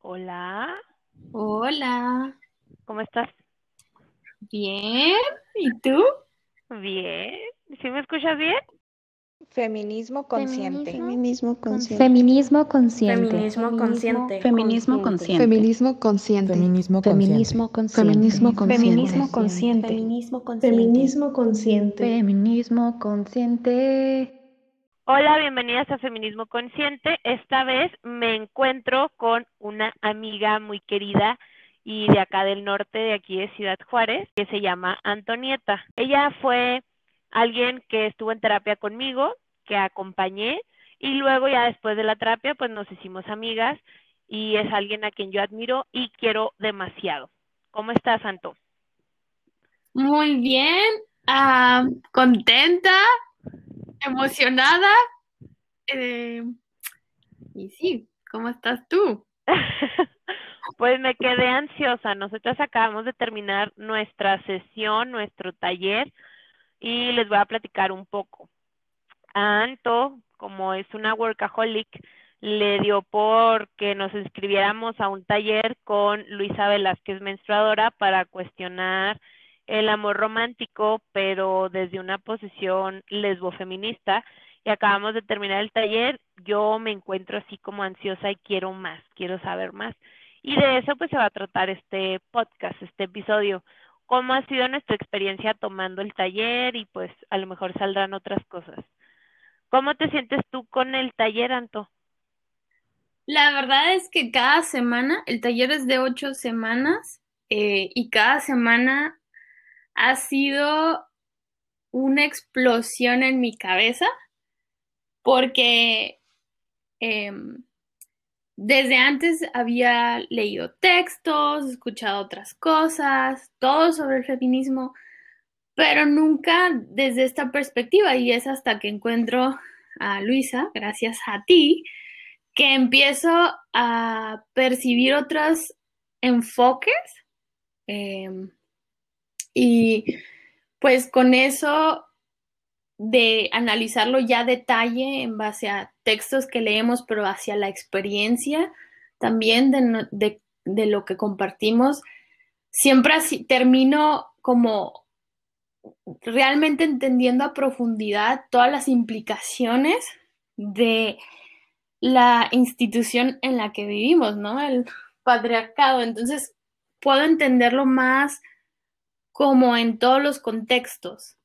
Hola, Hola, ¿cómo estás? bien, ¿y tú? Bien. ¿Sí me escuchas bien? Feminismo consciente. Feminismo consciente. Feminismo consciente. Feminismo consciente. Feminismo consciente. Feminismo consciente. Feminismo consciente. Feminismo consciente. Feminismo consciente. Feminismo consciente. Feminismo consciente. Hola, bienvenidas a Feminismo Consciente. Esta vez me encuentro con una amiga muy querida y de acá del norte, de aquí de Ciudad Juárez, que se llama Antonieta. Ella fue alguien que estuvo en terapia conmigo, que acompañé y luego ya después de la terapia pues nos hicimos amigas y es alguien a quien yo admiro y quiero demasiado. ¿Cómo estás, Anto? Muy bien, ah, contenta, emocionada. eh, y sí, ¿cómo estás tú? Pues me quedé ansiosa. Nosotros acabamos de terminar nuestra sesión, nuestro taller, y les voy a platicar un poco. Anto, como es una workaholic, le dio por que nos inscribiéramos a un taller con Luisa Velázquez Menstruadora para cuestionar el amor romántico, pero desde una posición lesbofeminista. Y acabamos de terminar el taller. Yo me encuentro así como ansiosa y quiero más, quiero saber más. Y de eso pues se va a tratar este podcast, este episodio. ¿Cómo ha sido nuestra experiencia tomando el taller? Y pues a lo mejor saldrán otras cosas. ¿Cómo te sientes tú con el taller, Anto? La verdad es que cada semana, el taller es de ocho semanas eh, y cada semana ha sido una explosión en mi cabeza porque em, desde antes había leído textos, escuchado otras cosas, todo sobre el feminismo, pero nunca desde esta perspectiva y es hasta que encuentro a Luisa, gracias a ti, que empiezo a percibir otros enfoques em, y pues con eso de analizarlo ya a detalle en base a textos que leemos, pero hacia la experiencia también de, de- de lo que compartimos, siempre así termino como realmente entendiendo a profundidad todas las implicaciones de la institución en la que vivimos, ¿no? El patriarcado. Entonces, puedo entenderlo más como en todos los contextos.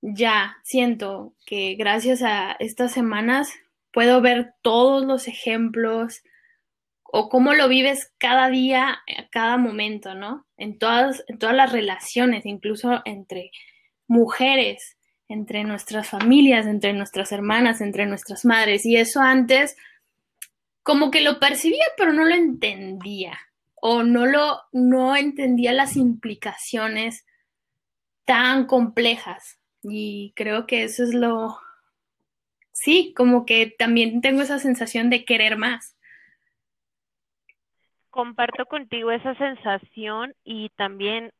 Ya siento que gracias a estas semanas puedo ver todos los ejemplos o cómo lo vives cada día, cada momento, ¿no? En todas, en todas las relaciones, incluso entre mujeres, entre nuestras familias, entre nuestras hermanas, entre nuestras madres. Y eso antes como que lo percibía, pero no lo entendía. O no lo, no entendía las implicaciones tan complejas. Y creo que eso es lo, sí, como que también tengo esa sensación de querer más. Comparto contigo esa sensación y también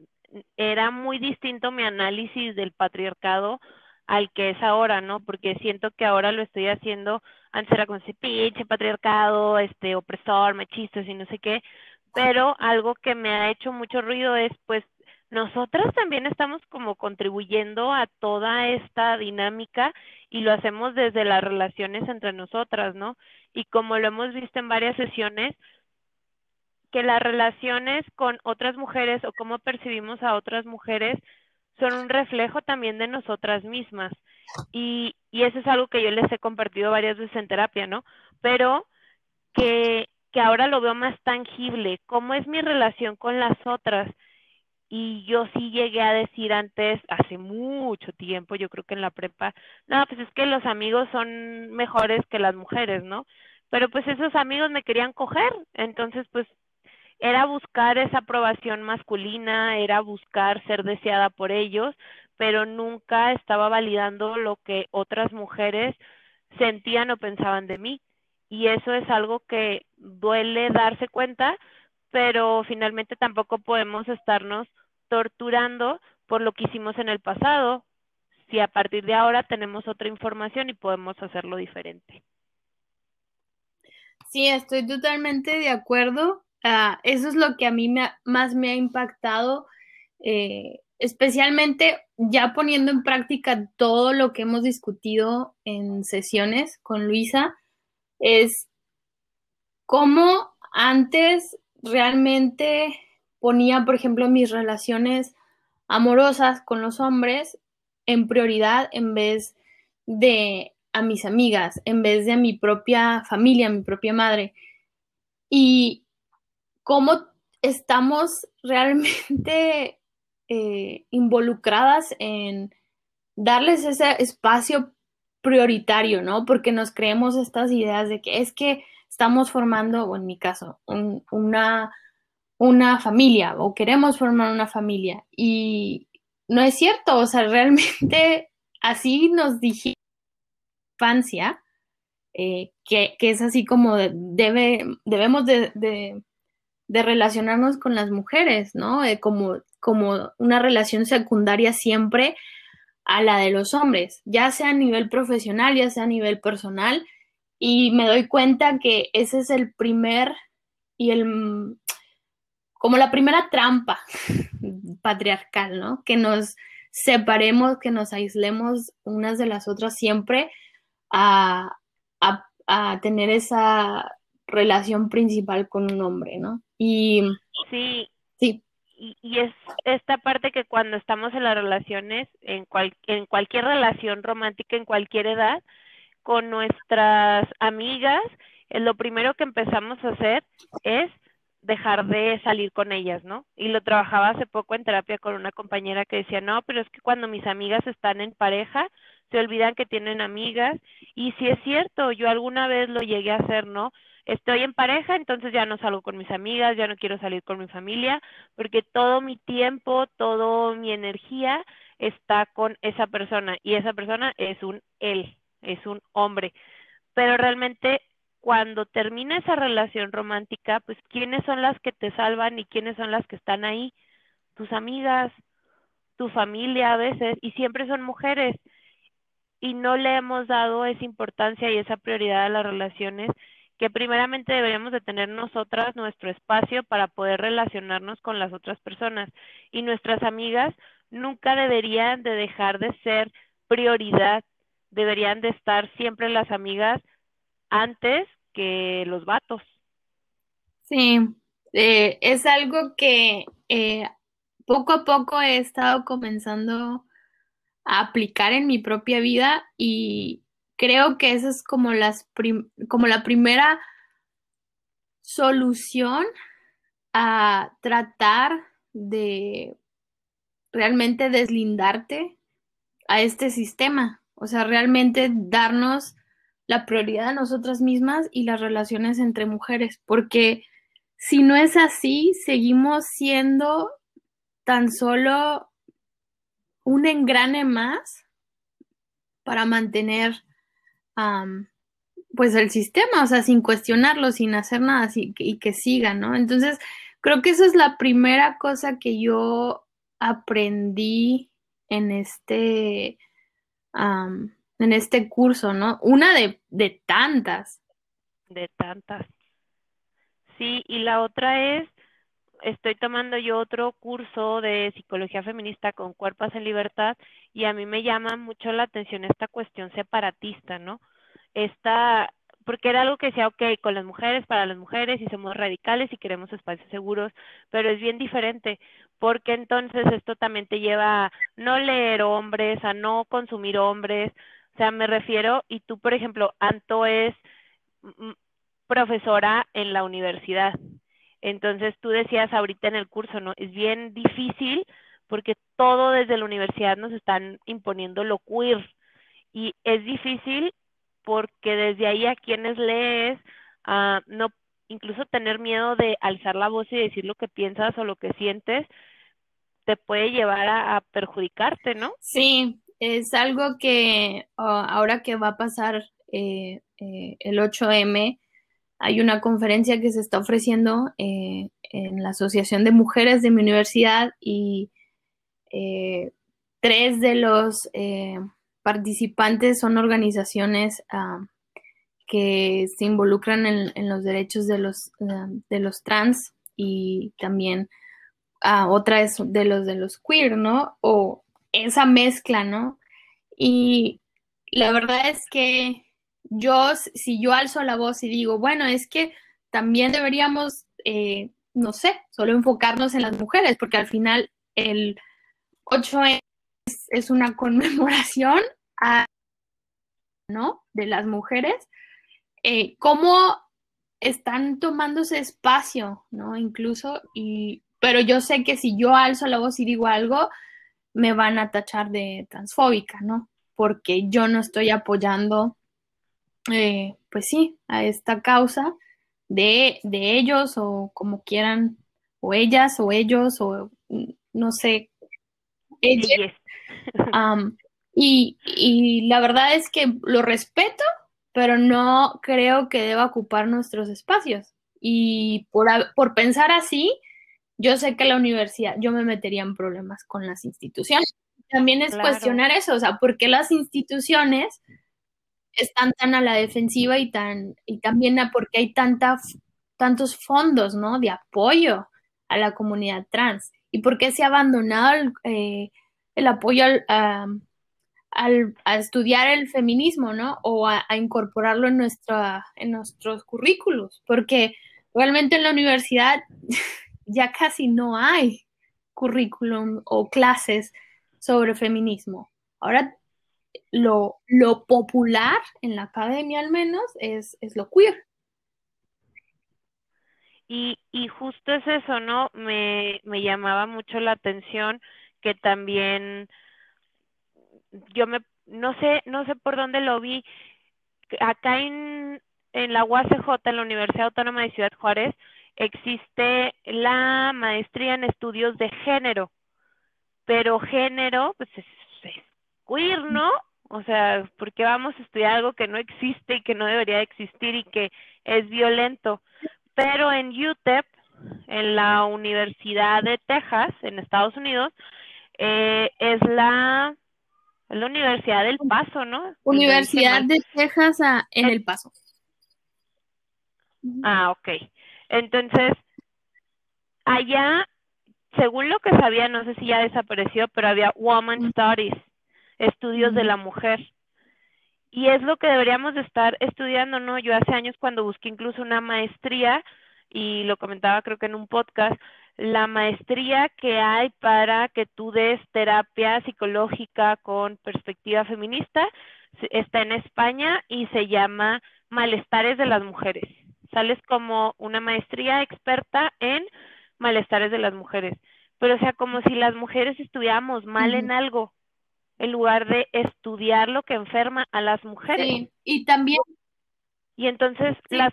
era muy distinto mi análisis del patriarcado al que es ahora, ¿no? Porque siento que ahora lo estoy haciendo, antes era como ese pinche patriarcado, este opresor, machistas y no sé qué, pero algo que me ha hecho mucho ruido es pues nosotras también estamos como contribuyendo a toda esta dinámica y lo hacemos desde las relaciones entre nosotras, ¿no? Y como lo hemos visto en varias sesiones, que las relaciones con otras mujeres o cómo percibimos a otras mujeres son un reflejo también de nosotras mismas. Y, y eso es algo que yo les he compartido varias veces en terapia, ¿no? Pero que, que ahora lo veo más tangible, cómo es mi relación con las otras. Y yo sí llegué a decir antes, hace mucho tiempo, yo creo que en la prepa, no, pues es que los amigos son mejores que las mujeres, ¿no? Pero pues esos amigos me querían coger, entonces pues era buscar esa aprobación masculina, era buscar ser deseada por ellos, pero nunca estaba validando lo que otras mujeres sentían o pensaban de mí. Y eso es algo que duele darse cuenta, pero finalmente tampoco podemos estarnos torturando por lo que hicimos en el pasado, si a partir de ahora tenemos otra información y podemos hacerlo diferente. Sí, estoy totalmente de acuerdo. uh, eso es lo que a mí más me ha impactado, eh, especialmente ya poniendo en práctica todo lo que hemos discutido en sesiones con Luisa, es cómo antes realmente ponía, por ejemplo, mis relaciones amorosas con los hombres en prioridad en vez de a mis amigas, en vez de a mi propia familia, a mi propia madre. Y cómo estamos realmente eh, involucradas en darles ese espacio prioritario, ¿no? Porque nos creemos estas ideas de que es que estamos formando, o en mi caso, un, una, una familia o queremos formar una familia. Y no es cierto, o sea, realmente así nos dije infancia, eh, que, que, es así como debe, debemos de, de, de, relacionarnos con las mujeres, ¿no? Eh, como, como una relación secundaria siempre a la de los hombres, ya sea a nivel profesional, ya sea a nivel personal, y me doy cuenta que ese es el primer y el como la primera trampa patriarcal, ¿no? Que nos separemos, que nos aislemos unas de las otras siempre a, a, a tener esa relación principal con un hombre, ¿no? Y sí, sí. Y, y, es esta parte que cuando estamos en las relaciones, en, cual, en cualquier relación romántica, en cualquier edad, con nuestras amigas, eh, lo primero que empezamos a hacer es dejar de salir con ellas, ¿no? Y lo trabajaba hace poco en terapia con una compañera que decía, no, pero es que cuando mis amigas están en pareja, se olvidan que tienen amigas. Y si es cierto, yo alguna vez lo llegué a hacer, ¿no? Estoy en pareja, entonces ya no salgo con mis amigas, ya no quiero salir con mi familia, porque todo mi tiempo, toda mi energía está con esa persona y esa persona es un él, es un hombre. Pero realmente cuando termina esa relación romántica, pues quiénes son las que te salvan y quiénes son las que están ahí, tus amigas, tu familia a veces, y siempre son mujeres. Y no le hemos dado esa importancia y esa prioridad a las relaciones que primeramente deberíamos de tener nosotras nuestro espacio para poder relacionarnos con las otras personas. Y nuestras amigas nunca deberían de dejar de ser prioridad, deberían de estar siempre las amigas antes que los vatos. Sí, eh, es algo que eh, poco a poco he estado comenzando a aplicar en mi propia vida y creo que esa es como, las como la primera solución a tratar de realmente deslindarte a este sistema, o sea, realmente darnos la prioridad a nosotras mismas y las relaciones entre mujeres, porque si no es así, seguimos siendo tan solo un engrane más para mantener pues el sistema, o sea, sin cuestionarlo, sin hacer nada así, y que siga, ¿no? Entonces, creo que esa es la primera cosa que yo aprendí en este en este curso, ¿no? Una de, de tantas. De tantas. Sí, y la otra es, estoy tomando yo otro curso de psicología feminista con cuerpos en libertad y a mí me llama mucho la atención esta cuestión separatista, ¿no? Esta, porque era algo que decía, ok, con las mujeres, para las mujeres, y somos radicales y queremos espacios seguros, pero es bien diferente, porque entonces esto también te lleva a no leer hombres, a no consumir hombres, o sea, me refiero, y tú, por ejemplo, Anto es profesora en la universidad. Entonces, tú decías ahorita en el curso, ¿no? Es bien difícil porque todo desde la universidad nos están imponiendo lo queer. Y es difícil porque desde ahí a quienes lees, no, incluso tener miedo de alzar la voz y decir lo que piensas o lo que sientes, te puede llevar a, a perjudicarte, ¿no? Sí, es algo que uh, ahora que va a pasar eh, eh, el 8M, hay una conferencia que se está ofreciendo eh, en la Asociación de Mujeres de mi universidad y tres de los participantes son organizaciones uh, que se involucran en, los derechos de los, de los trans y también a otra es de los de los queer, ¿no? O esa mezcla, ¿no? Y la verdad es que yo, si yo alzo la voz y digo, bueno, es que también deberíamos, eh, no sé, solo enfocarnos en las mujeres, porque al final el 8 es, es una conmemoración ¿no? de las mujeres, eh, cómo están tomándose espacio, ¿no? Incluso, y, pero yo sé que si yo alzo la voz y digo algo, me van a tachar de transfóbica, ¿no? Porque yo no estoy apoyando, eh, pues sí, a esta causa de, de ellos o como quieran, o ellas o ellos o no sé, ellas. y, y la verdad es que lo respeto, pero no creo que deba ocupar nuestros espacios. Y por, por pensar así, yo sé que la universidad, yo me metería en problemas con las instituciones. También es cuestionar eso, o sea, ¿por qué las instituciones están tan a la defensiva y tan, y también a por qué hay tanta, tantos fondos, ¿no? De apoyo a la comunidad trans. ¿Y por qué se ha abandonado el, eh, el apoyo a, al, a estudiar el feminismo, ¿no? O a, incorporarlo en, nuestra, en nuestros currículos, porque realmente en la universidad ya casi no hay currículum o clases sobre feminismo. Ahora lo, lo popular en la academia al menos es, es lo queer. Y, y justo es eso, ¿no? Me, me llamaba mucho la atención que también yo me, no sé, no sé por dónde lo vi, acá en, en la UACJ, en la Universidad Autónoma de Ciudad Juárez, existe la maestría en estudios de género, pero género, pues es, queer, ¿no? O sea, ¿por qué vamos a estudiar algo que no existe y que no debería existir y que es violento? Pero en UTEP, en la Universidad de Texas, en Estados Unidos, eh, es la la Universidad del Paso, ¿no? Universidad de Texas en El Paso. Ah, ok. Entonces, allá, según lo que sabía, no sé si ya desapareció, pero había Woman Studies, estudios de la mujer. Y es lo que deberíamos de estar estudiando, ¿no? Yo hace años cuando busqué incluso una maestría, y lo comentaba creo que en un podcast, la maestría que hay para que tú des terapia psicológica con perspectiva feminista está en España y se llama Malestares de las Mujeres. Sales como una maestría experta en malestares de las mujeres. Pero o sea, como si las mujeres estuviéramos mal en algo, en lugar de estudiar lo que enferma a las mujeres. Sí, y también... Y entonces las...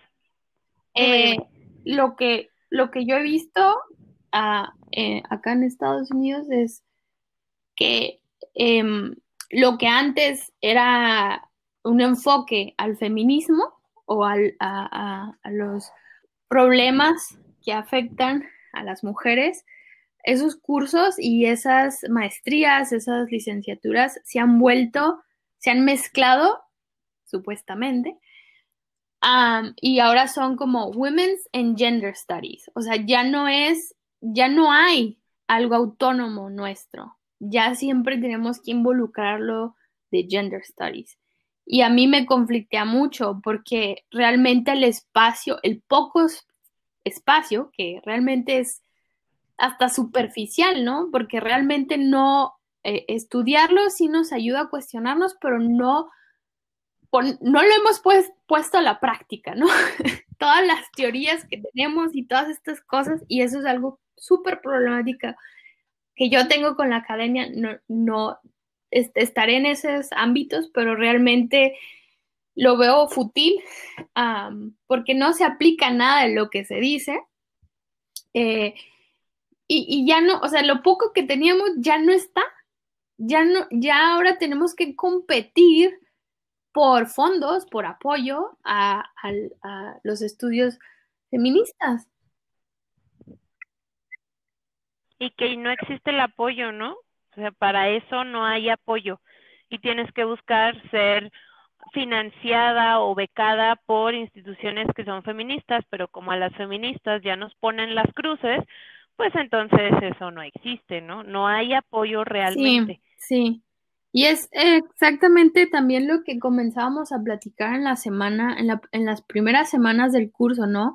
Eh, lo que lo que yo he visto eh, acá en Estados Unidos es que em, lo que antes era un enfoque al feminismo o al, a, los problemas que afectan a las mujeres, esos cursos y esas maestrías, esas licenciaturas se han vuelto, se han mezclado, supuestamente, y ahora son como Women's and Gender Studies. O sea, ya no es ya no hay algo autónomo nuestro, ya siempre tenemos que involucrarlo de gender studies. Y a mí me conflictea mucho porque realmente el espacio, el poco espacio, que realmente es hasta superficial, ¿no? Porque realmente no eh, estudiarlo sí nos ayuda a cuestionarnos, pero no, no lo hemos pues, puesto a la práctica, ¿no? Todas las teorías que tenemos y todas estas cosas, y eso es algo súper problemática que yo tengo con la academia, no, no estaré en esos ámbitos, pero realmente lo veo fútil porque no se aplica nada de lo que se dice. Eh, y, y, ya no, o sea, lo poco que teníamos ya no está. Ya no, ya ahora tenemos que competir por fondos, por apoyo a los estudios feministas y que no existe el apoyo, ¿no? O sea, para eso no hay apoyo y tienes que buscar ser financiada o becada por instituciones que son feministas, pero como a las feministas ya nos ponen las cruces, pues entonces eso no existe, ¿no? No hay apoyo realmente. Sí, sí. Y es exactamente también lo que comenzábamos a platicar en la semana, en, la, en las primeras semanas del curso, ¿no?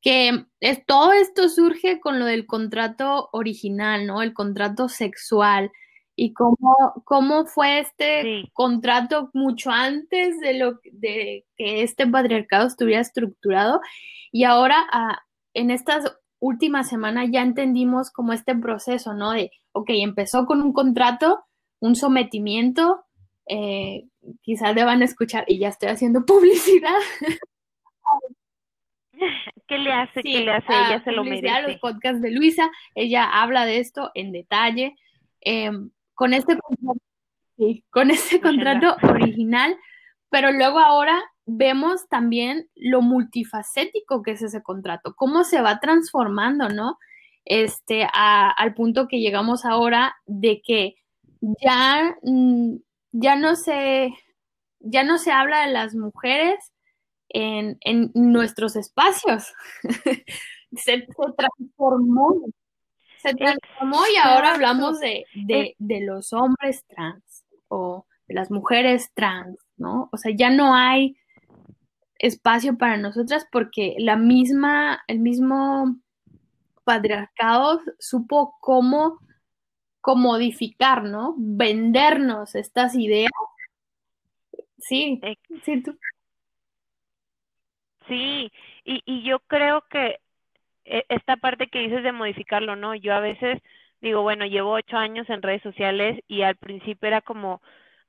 Que es, todo esto surge con lo del contrato original, ¿no? El contrato sexual y cómo, cómo fue este contrato mucho antes de lo de que este patriarcado estuviera estructurado y ahora ah, en estas últimas semanas ya entendimos como este proceso, ¿no? De, ok, empezó con un contrato, un sometimiento, eh, quizás deban escuchar, y ya estoy haciendo publicidad. ¿Qué le hace? ¿Qué le hace? ella se lo merece. los podcasts de Luisa, ella habla de esto en detalle. Em, con este contrato, con este contrato original, pero luego ahora vemos también lo multifacético que es ese contrato, cómo se va transformando, ¿no? Este, al punto que llegamos ahora de que ya, mm, ya no se, ya no se habla de las mujeres en, nuestros espacios. se, transformó. Se transformó y ahora hablamos de, de, de los hombres trans o de las mujeres trans, ¿no? O sea, ya no hay espacio para nosotras porque la misma, el mismo patriarcado supo cómo modificar, ¿no? Vendernos estas ideas. Sí, sí, tú. Sí, y, y yo creo que e, esta parte que dices de modificarlo, ¿no? Yo a veces digo, bueno, llevo ocho años en redes sociales y al principio era como,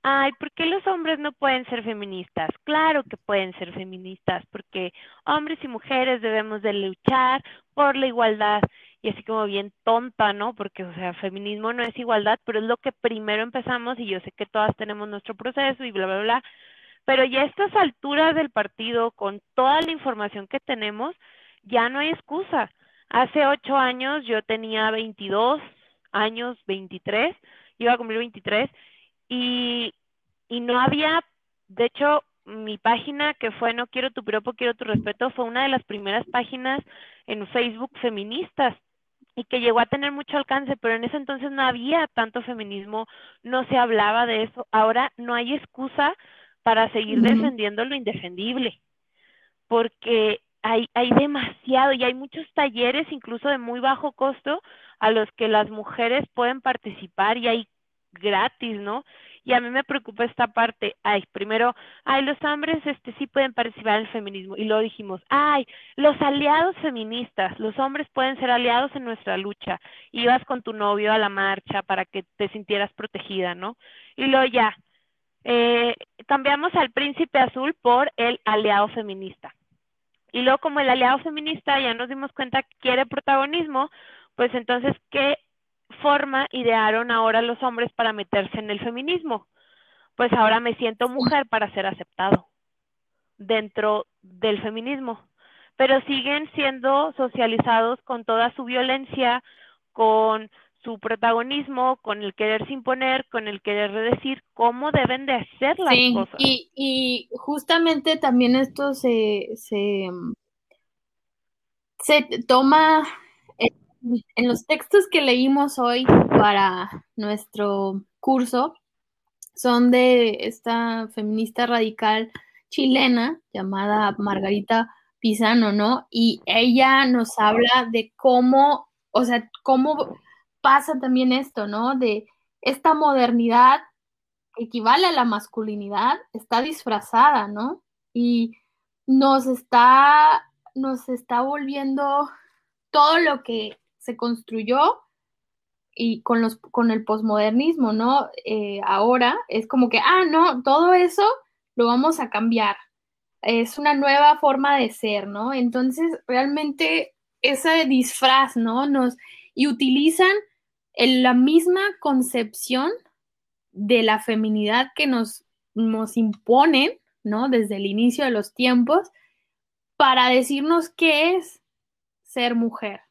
ay, ¿por qué los hombres no pueden ser feministas? Claro que pueden ser feministas, porque hombres y mujeres debemos de luchar por la igualdad. Y así como bien tonta, ¿no? Porque, o sea, feminismo no es igualdad, pero es lo que primero empezamos y yo sé que todas tenemos nuestro proceso y bla, bla, bla. Pero ya a estas alturas del partido, con toda la información que tenemos, ya no hay excusa. Hace ocho años yo tenía 22 años, 23, iba a cumplir 23, y, y no había, de hecho, mi página que fue No quiero tu piropo, quiero tu respeto, fue una de las primeras páginas en Facebook feministas y que llegó a tener mucho alcance, pero en ese entonces no había tanto feminismo, no se hablaba de eso. Ahora no hay excusa para seguir defendiendo lo indefendible, porque hay, hay demasiado y hay muchos talleres, incluso de muy bajo costo, a los que las mujeres pueden participar y hay gratis, ¿no? Y a mí me preocupa esta parte. Ay, primero, ay, los hombres este sí pueden participar en el feminismo. Y luego dijimos, ay, los aliados feministas, los hombres pueden ser aliados en nuestra lucha. Ibas con tu novio a la marcha para que te sintieras protegida, ¿no? Y luego ya, eh, cambiamos al príncipe azul por el aliado feminista. Y luego como el aliado feminista ya nos dimos cuenta que quiere protagonismo, pues entonces, ¿qué forma idearon ahora los hombres para meterse en el feminismo? Pues ahora me siento mujer para ser aceptado dentro del feminismo, pero siguen siendo socializados con toda su violencia, con su protagonismo, con el quererse imponer, con el querer decir cómo deben de hacer las cosas. Y, y justamente también esto se, se, se toma en los textos que leímos hoy para nuestro curso son de esta feminista radical chilena llamada Margarita Pisano, ¿no? Y ella nos habla de cómo, o sea, cómo pasa también esto, ¿no? De esta modernidad equivale a la masculinidad, está disfrazada, ¿no? Y nos está, nos está volviendo todo lo que se construyó y con, los, con el posmodernismo, ¿no? Eh, ahora es como que, ah, no, todo eso lo vamos a cambiar. Es una nueva forma de ser, ¿no? Entonces, realmente ese disfraz, ¿no? Nos, y utilizan la misma concepción de la feminidad que nos, nos imponen, ¿no? Desde el inicio de los tiempos, para decirnos qué es ser mujer.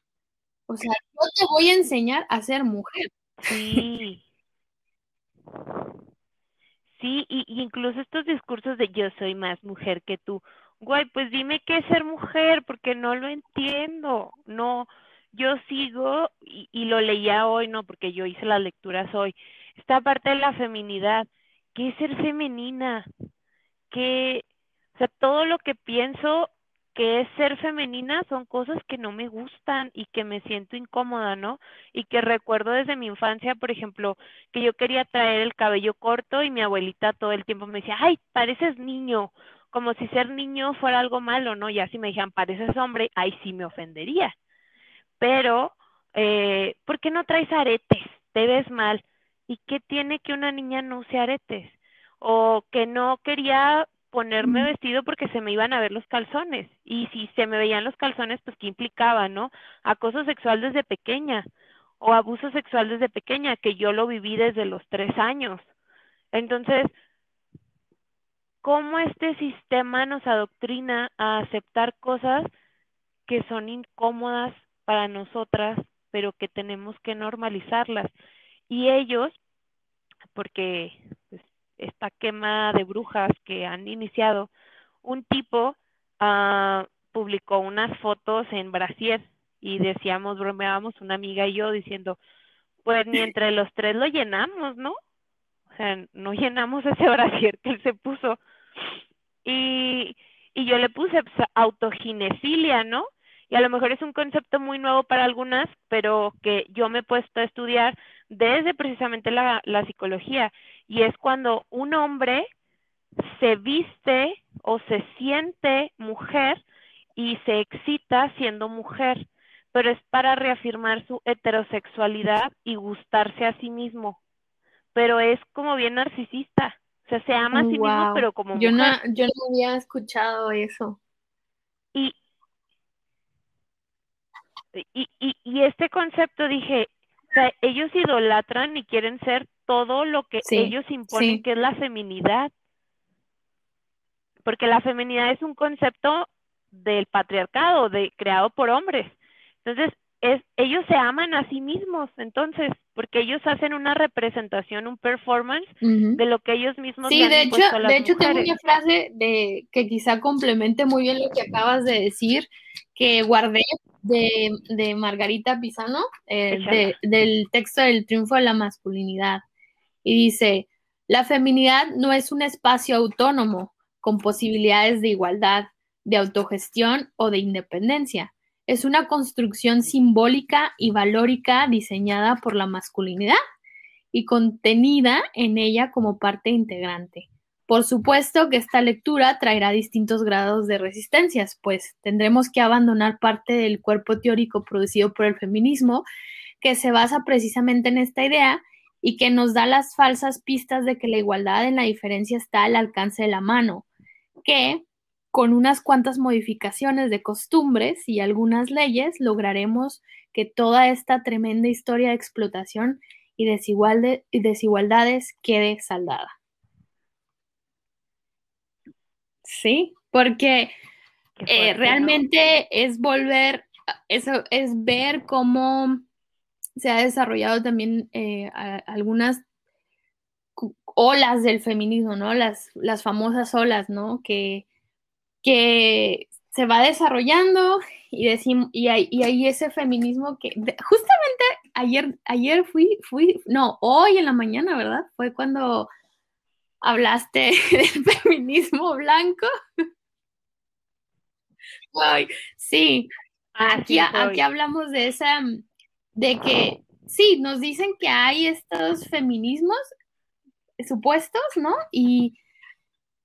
O sea, yo te voy a enseñar a ser mujer. Sí. Sí, y, y incluso estos discursos de yo soy más mujer que tú. Güey, pues dime qué es ser mujer, porque no lo entiendo. No, yo sigo, y, lo leía hoy, no, porque yo hice las lecturas hoy, esta parte de la feminidad. ¿Qué es ser femenina? ¿Qué, o sea, todo lo que pienso que es ser femenina son cosas que no me gustan y que me siento incómoda, ¿no? Y que recuerdo desde mi infancia, por ejemplo, que yo quería traer el cabello corto y mi abuelita todo el tiempo me decía, ay, pareces niño, como si ser niño fuera algo malo, ¿no? Ya si me dijeran, pareces hombre, ahí sí me ofendería. Pero, eh, ¿por qué no traes aretes? Te ves mal. ¿Y qué tiene que una niña no use aretes? O que no quería ponerme vestido porque se me iban a ver los calzones. Y si se me veían los calzones, pues qué implicaba, ¿no? Acoso sexual desde pequeña o abuso sexual desde pequeña, que yo lo viví desde los tres años. Entonces, ¿cómo este sistema nos adoctrina a aceptar cosas que son incómodas para nosotras, pero que tenemos que normalizarlas? Y ellos, porque pues, esta quema de brujas que han iniciado, un tipo uh, publicó unas fotos en Brasier y decíamos, bromeábamos una amiga y yo diciendo, pues ni entre los tres lo llenamos, ¿no? O sea, no llenamos ese brasier que él se puso. Y, y yo le puse pues, autoginesilia, ¿no? Y a lo mejor es un concepto muy nuevo para algunas, pero que yo me he puesto a estudiar desde precisamente la, la psicología y es cuando un hombre se viste o se siente mujer y se excita siendo mujer, pero es para reafirmar su heterosexualidad y gustarse a sí mismo. Pero es como bien narcisista. O sea, se ama a sí wow. mismo, pero como yo mujer. No, yo no había escuchado eso. Y, y, y, y este concepto dije, o sea, ellos idolatran y quieren ser todo lo que Sí, ellos imponen sí. que es la feminidad. Porque la feminidad es un concepto del patriarcado, de creado por hombres. Entonces, es, ellos se aman a sí mismos, entonces, porque ellos hacen una representación, un performance de lo que ellos mismos Sí, han de hecho, impuesto a las de hecho tengo una frase de que quizá complemente muy bien lo que acabas de decir, que guardé de, de Margarita Pisano, eh, de- del texto del triunfo de la masculinidad. Y dice, la feminidad no es un espacio autónomo con posibilidades de igualdad, de autogestión o de independencia. Es una construcción simbólica y valórica diseñada por la masculinidad y contenida en ella como parte integrante. Por supuesto que esta lectura traerá distintos grados de resistencias, pues tendremos que abandonar parte del cuerpo teórico producido por el feminismo, que se basa precisamente en esta idea y que nos da las falsas pistas de que la igualdad en la diferencia está al alcance de la mano, que con unas cuantas modificaciones de costumbres y algunas leyes lograremos que toda esta tremenda historia de explotación y, desigualdades quede saldada. Sí, porque eh, realmente es volver, eso es ver cómo se ha desarrollado también eh, a- algunas olas del feminismo, ¿no? Las, las famosas olas, ¿no? Que, que se va desarrollando y, decim- y, hay, y hay ese feminismo que de- justamente ayer, ayer fui, fui, no, hoy en la mañana, ¿verdad? Fue cuando hablaste del feminismo blanco. Ay, sí, aquí, aquí hablamos de esa, de que sí, nos dicen que hay estos feminismos supuestos, ¿no? Y,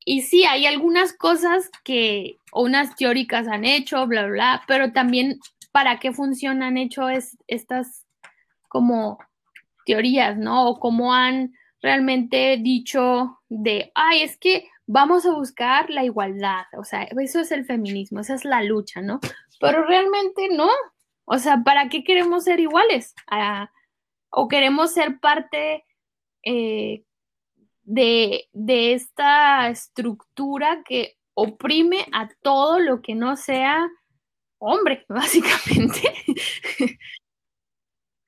y sí, hay algunas cosas que unas teóricas han hecho, bla, bla, pero también para qué función han hecho es, estas como teorías, ¿no? O cómo han realmente dicho de, ay, es que vamos a buscar la igualdad, o sea, eso es el feminismo, esa es la lucha, ¿no? Pero realmente no, o sea, ¿para qué queremos ser iguales? Ah, o queremos ser parte eh, de, de esta estructura que oprime a todo lo que no sea hombre, básicamente.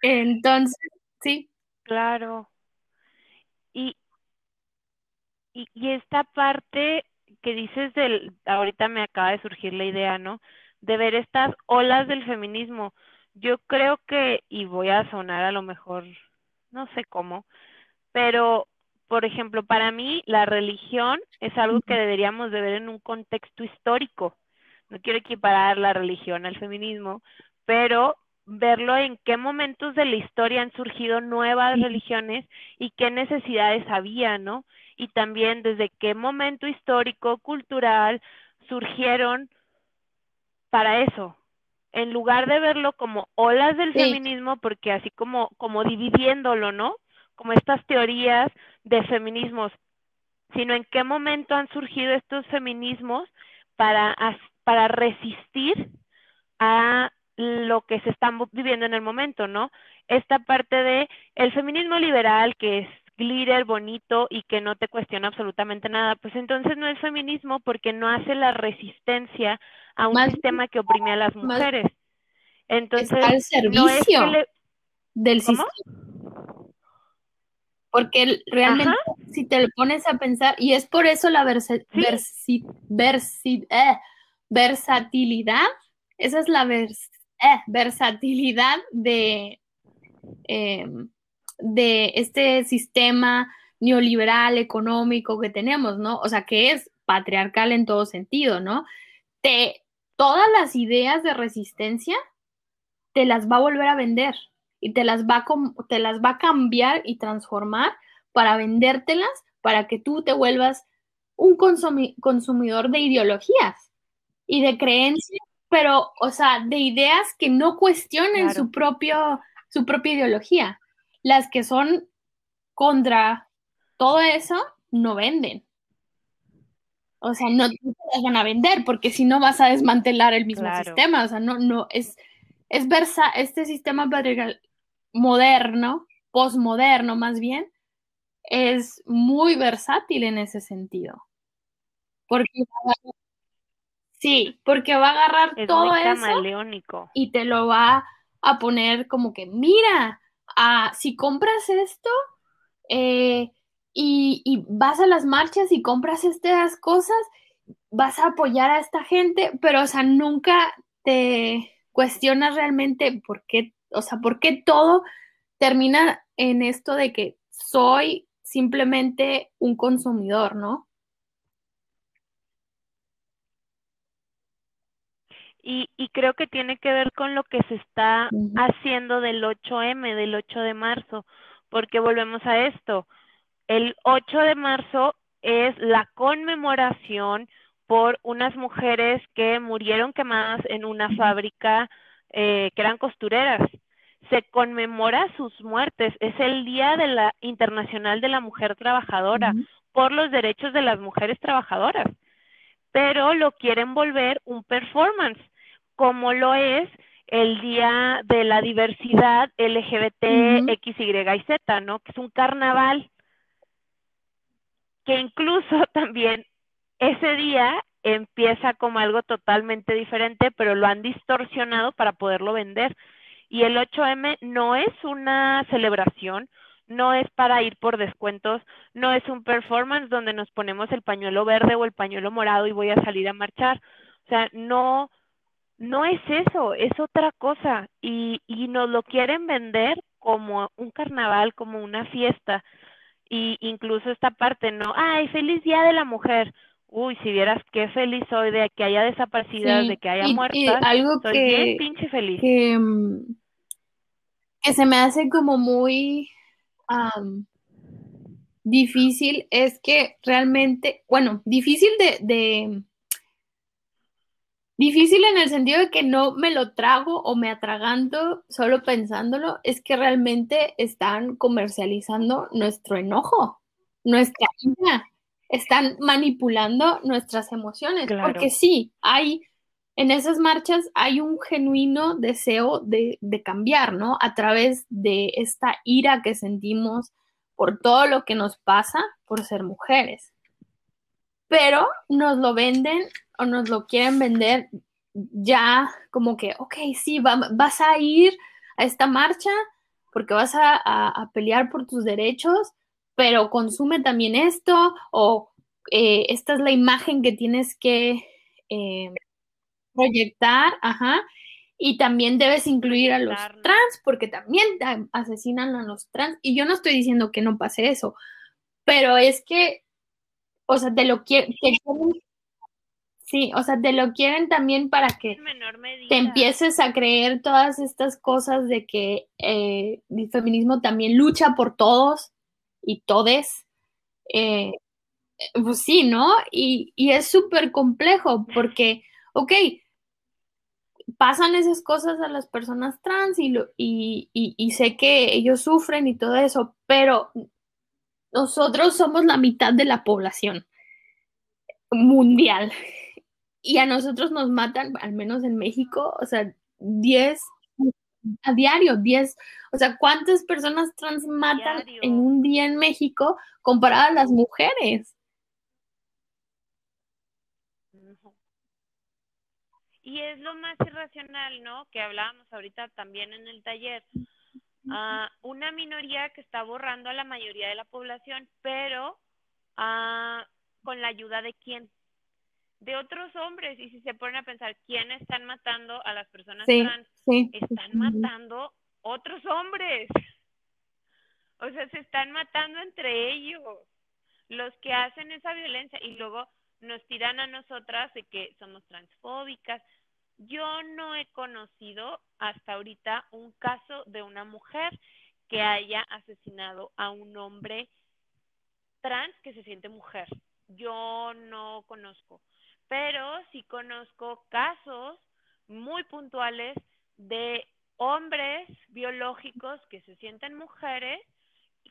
Entonces, sí. Claro. Y, y, esta parte que dices del, ahorita me acaba de surgir la idea, ¿no? De ver estas olas del feminismo. Yo creo que, y voy a sonar a lo mejor, no sé cómo, pero, por ejemplo, para mí la religión es algo que deberíamos de ver en un contexto histórico. No quiero equiparar la religión al feminismo, pero verlo en qué momentos de la historia han surgido nuevas religiones y qué necesidades había, ¿no? Y también desde qué momento histórico, cultural surgieron para eso. En lugar de verlo como olas del Sí. feminismo, porque así como, como dividiéndolo, ¿no? Como estas teorías de feminismos, sino en qué momento han surgido estos feminismos para, para resistir a lo que se está mo- viviendo en el momento, ¿no? Esta parte de el feminismo liberal que es glitter, bonito y que no te cuestiona absolutamente nada, pues entonces no es feminismo porque no hace la resistencia a un Más- sistema que oprimía a las más- mujeres. Entonces, Está al no es que servicio le- del ¿Cómo? sistema. Porque realmente, si te lo pones a pensar, y es por eso la versa- versi- versi- eh, versatilidad, esa es la vers- eh, versatilidad de, em, de este sistema neoliberal económico que tenemos, ¿no? O sea, que es patriarcal en todo sentido, ¿no? Te, todas las ideas de resistencia te las va a volver a vender y te las va a, te las va a cambiar y transformar para vendértelas para que tú te vuelvas un consumi- consumidor de ideologías y de creencias, pero, o sea, de ideas que no cuestionen Claro. su, propio, su propia ideología. Las que son contra todo eso, no venden. O sea, no, te las van a vender porque si no vas a desmantelar el mismo Claro. sistema. O sea, no, no, es, es versa, este sistema patriarcal moderno, posmoderno más bien, es muy versátil en ese sentido. Porque va a agarrar- sí, porque va a agarrar es todo eso y te lo va a poner como que, mira, ah, si compras esto eh, y, y vas a las marchas y compras estas cosas, vas a apoyar a esta gente, pero, o sea, nunca te cuestionas realmente por qué, o sea, por qué todo termina en esto de que soy simplemente un consumidor, ¿no? Y, y creo que tiene que ver con lo que se está haciendo del 8M, del 8 de marzo, porque volvemos a esto. El 8 de marzo es la conmemoración por unas mujeres que murieron quemadas en una fábrica eh, que eran costureras. Se conmemora sus muertes. Es el Día de la Internacional de la Mujer Trabajadora por los derechos de las mujeres trabajadoras. Pero lo quieren volver un performance, como lo es el Día de la Diversidad LGBT. X, Y y Z, ¿no? Que es un carnaval que incluso también ese día empieza como algo totalmente diferente, pero lo han distorsionado para poderlo vender. Y el 8M no es una celebración, no es para ir por descuentos, no es un performance donde nos ponemos el pañuelo verde o el pañuelo morado y voy a salir a marchar. O sea, no, no es eso, es otra cosa. Y, y nos lo quieren vender como un carnaval, como una fiesta. Y incluso esta parte, ¿no? Ay, feliz día de la mujer. Uy, si vieras qué feliz soy de que haya desaparecidas, Sí, de que haya y- y muertas. algo Soy bien que, pinche feliz. que, mm, que se me hace como muy difícil es que realmente, bueno, difícil de, de- difícil en el sentido de que no me lo trago o me atraganto solo pensándolo, es que realmente están comercializando nuestro enojo, nuestra ira, están manipulando nuestras emociones, Claro. porque sí, hay en esas marchas hay un genuino deseo de, de cambiar, ¿no? A través de esta ira que sentimos por todo lo que nos pasa por ser mujeres. Pero nos lo venden o nos lo quieren vender ya como que, ok, sí, va- vas a ir a esta marcha porque vas a, a- a pelear por tus derechos, pero consume también esto o eh, esta es la imagen que tienes que eh, proyectar, ajá, y también debes incluir a los trans porque también asesinan a los trans y yo no estoy diciendo que no pase eso, pero es que, o sea, te lo quieren, sí, o sea, te lo quieren también para que te empieces a creer todas estas cosas de que eh, el feminismo también lucha por todos y todes. Eh, pues sí, ¿no? Y, y es súper complejo porque, ok, pasan esas cosas a las personas trans y, lo, y, y, sé que ellos sufren y todo eso, pero nosotros somos la mitad de la población mundial y a nosotros nos matan, al menos en México, o sea, 10 a diario, 10, o sea, ¿cuántas personas trans matan en un día en México comparado a las mujeres? Y es lo más irracional, ¿no? Que hablábamos ahorita también en el taller. Uh, una minoría que está borrando a la mayoría de la población, pero uh, con la ayuda de quién? De otros hombres. Y si se ponen a pensar, ¿quién están matando a las personas trans? Están matando otros hombres. O sea, se están matando entre ellos. Los que hacen esa violencia. Y luego nos tiran a nosotras de que somos transfóbicas. Yo no he conocido hasta ahorita un caso de una mujer que haya asesinado a un hombre trans que se siente mujer. Yo no conozco, pero sí conozco casos muy puntuales de hombres biológicos que se sienten mujeres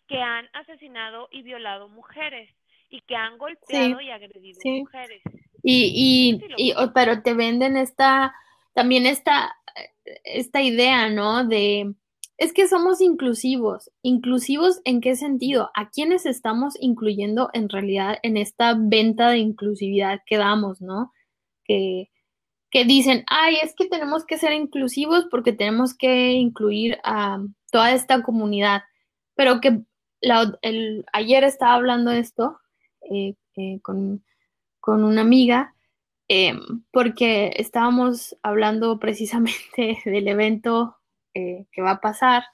que han asesinado y violado mujeres y que han golpeado y agredido mujeres. Y, y, y, pero te venden esta, también esta, esta idea, ¿no? De, es que somos inclusivos. ¿Inclusivos en qué sentido? ¿A quiénes estamos incluyendo en realidad en esta venta de inclusividad que damos, ¿no? Que, que dicen, ay, es que tenemos que ser inclusivos porque tenemos que incluir a toda esta comunidad. Pero que el, ayer estaba hablando de esto eh, eh, con, con, una amiga em, porque estábamos hablando precisamente del evento eh, que va a pasar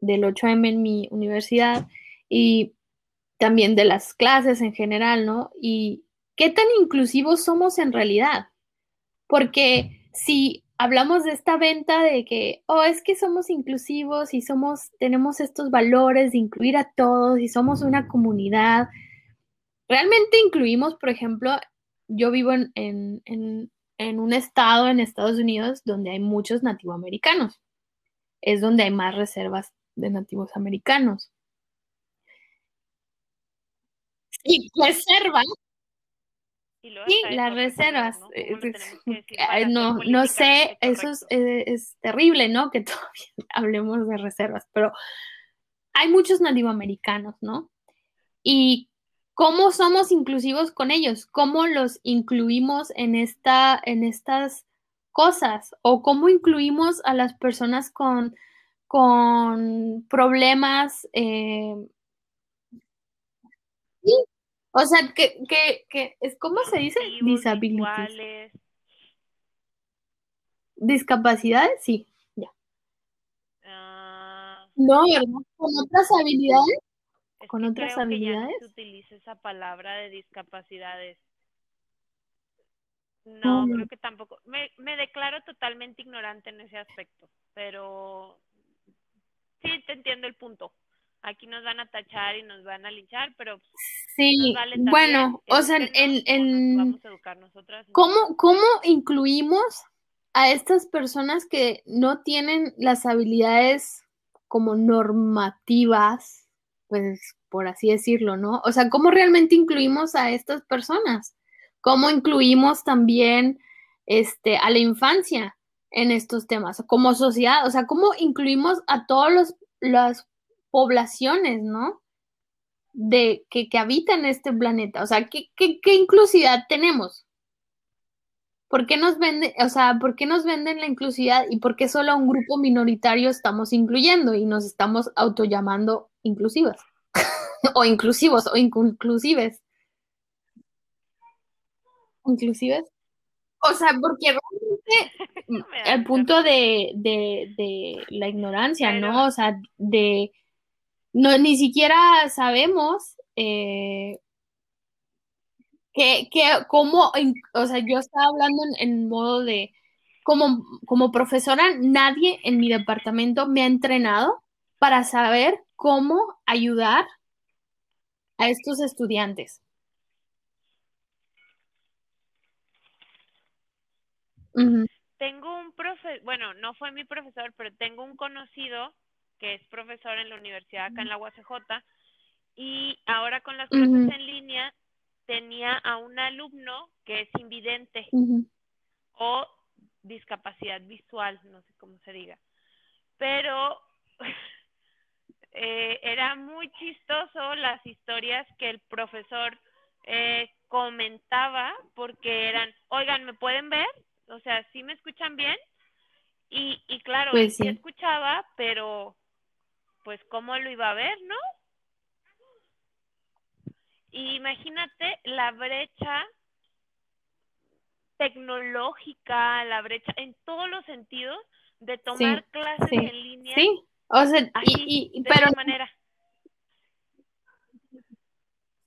del 8M en mi universidad y también de las clases en general, ¿no? Y qué tan inclusivos somos en realidad. Porque si hablamos de esta venta de que, oh, es que somos inclusivos y somos, tenemos estos valores de incluir a todos y somos una comunidad. Realmente incluimos, por ejemplo, yo vivo en, en, en, un estado en Estados Unidos donde hay muchos nativoamericanos. Es donde hay más reservas de nativos americanos. Y reservas Sí, las reservas. ¿no? no, sé, eso eh, es, terrible, ¿no? Que todavía hablemos de reservas, pero hay muchos nativoamericanos, ¿no? Y cómo somos inclusivos con ellos, cómo los incluimos en, esta, en estas cosas o cómo incluimos a las personas con, con problemas. Eh, o sea, que, que, que es como se dice disabilities. Discapacidades, sí, ya. Ah. no, ¿verdad? Con otras habilidades. con otras habilidades. se utiliza esa palabra de discapacidades. No, creo que tampoco. Me, me declaro totalmente ignorante en ese aspecto, pero sí te entiendo el punto aquí nos van a tachar y nos van a linchar, pero sí, bueno, o sea, en, en vamos a educar nosotras. ¿Cómo, ¿Cómo incluimos a estas personas que no tienen las habilidades como normativas, pues por así decirlo, ¿no? O sea, ¿cómo realmente incluimos a estas personas? ¿Cómo incluimos también este, a la infancia en estos temas? Como sociedad, o sea, ¿cómo incluimos a todos los, los poblaciones, ¿no? De que, que habitan este planeta. O sea, ¿qué, qué, qué inclusividad tenemos? ¿Por qué nos venden, o sea, por qué nos venden la inclusividad y por qué solo a un grupo minoritario estamos incluyendo y nos estamos autollamando inclusivas? o inclusivos o inclusives. Inclusives. O sea, porque realmente el punto de, de, de la ignorancia, ¿no? O sea, de no ni siquiera sabemos eh, que, que cómo, o sea, yo estaba hablando en, en modo de como, como profesora, nadie en mi departamento me ha entrenado para saber cómo ayudar a estos estudiantes. Tengo un profe, bueno, no fue mi profesor, pero tengo un conocido que es profesor en la universidad acá en la UACJ y ahora con las clases en línea tenía a un alumno que es invidente o discapacidad visual, no sé cómo se diga. Pero eh, era muy chistoso las historias que el profesor eh, comentaba porque eran, oigan, ¿me pueden ver? O sea, ¿sí me escuchan bien? Y, y claro, Pues sí sí. escuchaba, pero pues cómo lo iba a ver, ¿no? Y imagínate la brecha tecnológica, la brecha en todos los sentidos de tomar clases sí, en línea Sí, o sea, así, y, y- de pero esa manera.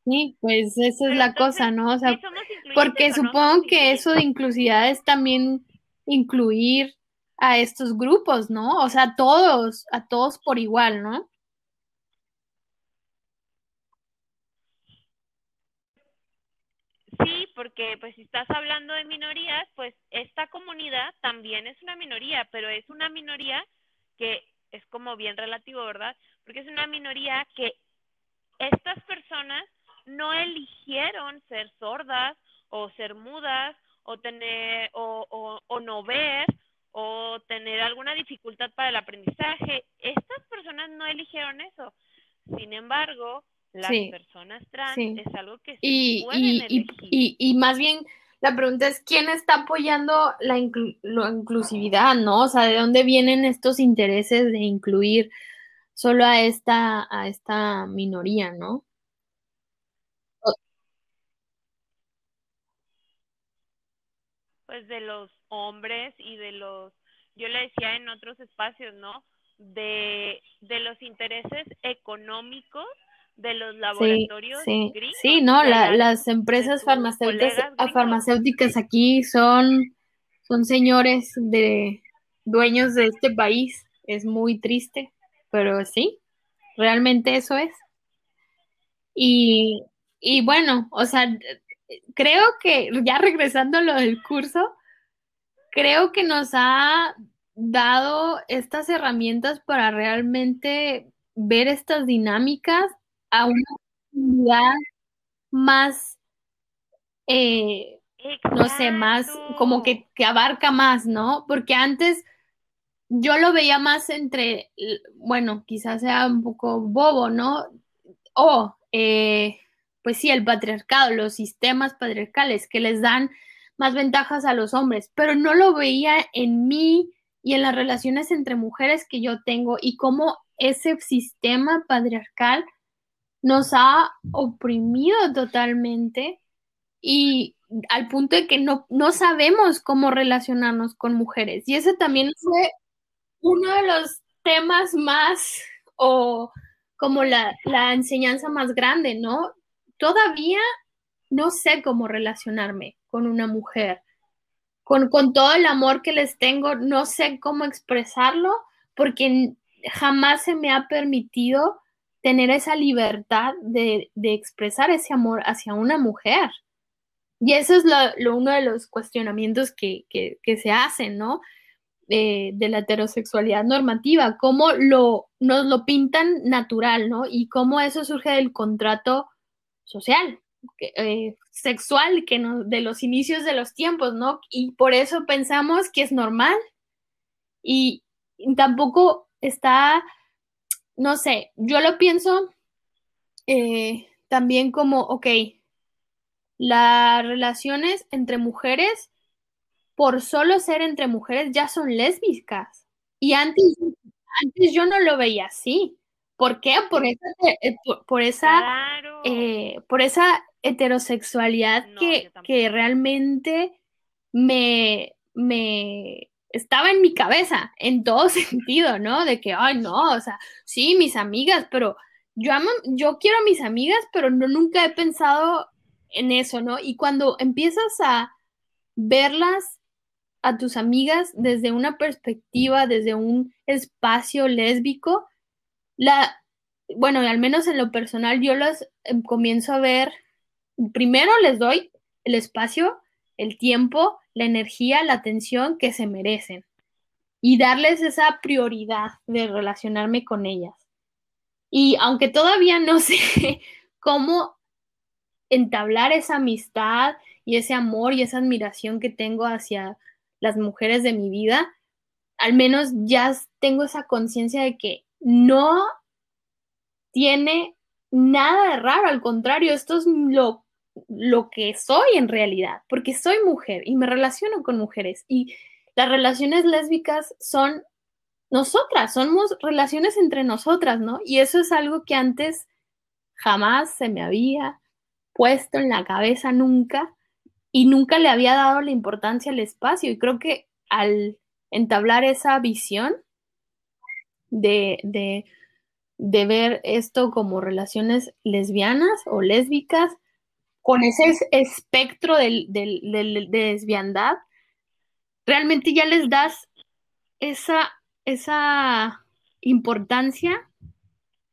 Sí, pues esa es Pero la entonces, cosa, ¿no? O sea, ¿sí somos incluyentes porque supongo que eso de inclusividad es también incluir a estos grupos, ¿no? O sea, todos, a todos por igual, ¿no? Sí, porque pues si estás hablando de minorías, pues esta comunidad también es una minoría, pero es una minoría que es como bien relativo, ¿verdad? Porque es una minoría que estas personas no eligieron ser sordas o ser mudas o tener o, o, o no ver o tener alguna dificultad para el aprendizaje. Estas personas no eligieron eso. Sin embargo, las Sí, personas trans sí. es algo que sí Y, pueden y, y, elegir. y, y más bien la pregunta es, ¿quién está apoyando la, inclu- la inclusividad, no? O sea, ¿de dónde vienen estos intereses de incluir solo a esta, a esta minoría, no? Pues de los hombres y de los, yo le decía en otros espacios, ¿no? De, de los intereses económicos de los laboratorios sí, gringos. sí, no, la- las- empresas farmacéuticas, farmacéuticas aquí son, son señores de dueños de este país. Es muy triste, pero sí, realmente eso es. Y, y bueno, o sea, creo que ya regresando a lo del curso, creo que nos ha dado estas herramientas para realmente ver estas dinámicas a una comunidad más, eh, no sé, más como que, que abarca más, ¿no? Porque antes yo lo veía más entre, bueno, quizás sea un poco bobo, ¿no? O, eh, pues sí, el patriarcado, los sistemas patriarcales que les dan más ventajas a los hombres, pero no lo veía en mí y en las relaciones entre mujeres que yo tengo y cómo ese sistema patriarcal nos ha oprimido totalmente y al punto de que no, no sabemos cómo relacionarnos con mujeres. Y ese también fue uno de los temas más o como la, la enseñanza más grande, ¿no? Todavía no sé cómo relacionarme con una mujer. Con, con todo el amor que les tengo, no sé cómo expresarlo porque jamás se me ha permitido tener esa libertad de, de expresar ese amor hacia una mujer. Y eso es lo, uno de los cuestionamientos que, que, que se hacen, ¿no? Eh, de la heterosexualidad normativa, cómo lo, nos lo pintan natural, ¿no? Y cómo eso surge del contrato social, eh, sexual, que no, de los inicios de los tiempos, ¿no? Y por eso pensamos que es normal. Y, y tampoco está, no sé, yo lo pienso eh, también como, ok, las relaciones entre mujeres, por solo ser entre mujeres, ya son lésbicas. Y antes, antes yo no lo veía así, ¿Por qué? Por esa, eh, por, por esa, Claro. eh, por esa heterosexualidad No, que, que realmente me, me estaba en mi cabeza, en todo sentido, ¿no? De que, ay, no, o sea, sí, mis amigas, pero yo amo, yo quiero a mis amigas, pero no, nunca he pensado en eso, ¿no? Y cuando empiezas a verlas a tus amigas desde una perspectiva, desde un espacio lésbico, la, bueno, al menos en lo personal, yo las eh, comienzo a ver, primero les doy el espacio, el tiempo, la energía, la atención que se merecen y darles esa prioridad de relacionarme con ellas. Y aunque todavía no sé cómo entablar esa amistad y ese amor y esa admiración que tengo hacia las mujeres de mi vida, al menos ya tengo esa conciencia de que no tiene nada de raro, al contrario, esto es lo, lo que soy en realidad, porque soy mujer y me relaciono con mujeres y las relaciones lésbicas son nosotras, somos relaciones entre nosotras, ¿no? Y eso es algo que antes jamás se me había puesto en la cabeza nunca y nunca le había dado la importancia al espacio y creo que al entablar esa visión de, de, de ver esto como relaciones lesbianas o lésbicas, con ese espectro de, de, de, realmente ya les das esa, esa importancia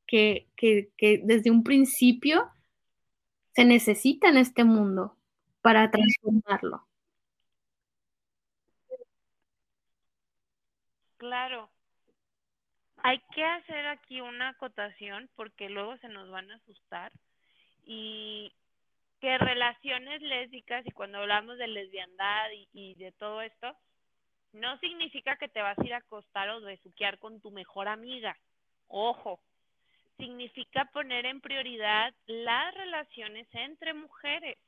que, que, que, desde un principio se necesita en este mundo para transformarlo. Claro. Hay que hacer aquí una acotación porque luego se nos van a asustar y que relaciones lésbicas y cuando hablamos de lesbiandad y, y, de todo esto, no significa que te vas a ir a acostar o besuquear con tu mejor amiga. Ojo, significa poner en prioridad las relaciones entre mujeres.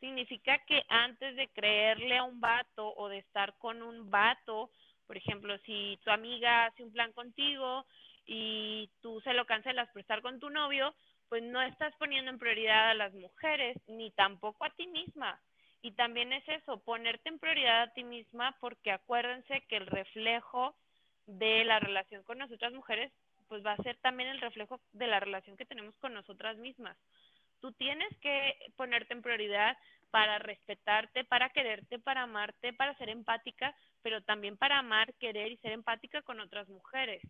Significa que antes de creerle a un vato o de estar con un vato, por ejemplo, si tu amiga hace un plan contigo y tú se lo cancelas por estar con tu novio, pues no estás poniendo en prioridad a las mujeres ni tampoco a ti misma. Y también es eso, ponerte en prioridad a ti misma porque acuérdense que el reflejo de la relación con nosotras mujeres pues va a ser también el reflejo de la relación que tenemos con nosotras mismas. Tú tienes que ponerte en prioridad para respetarte, para quererte, para amarte, para ser empática, pero también para amar, querer y ser empática con otras mujeres.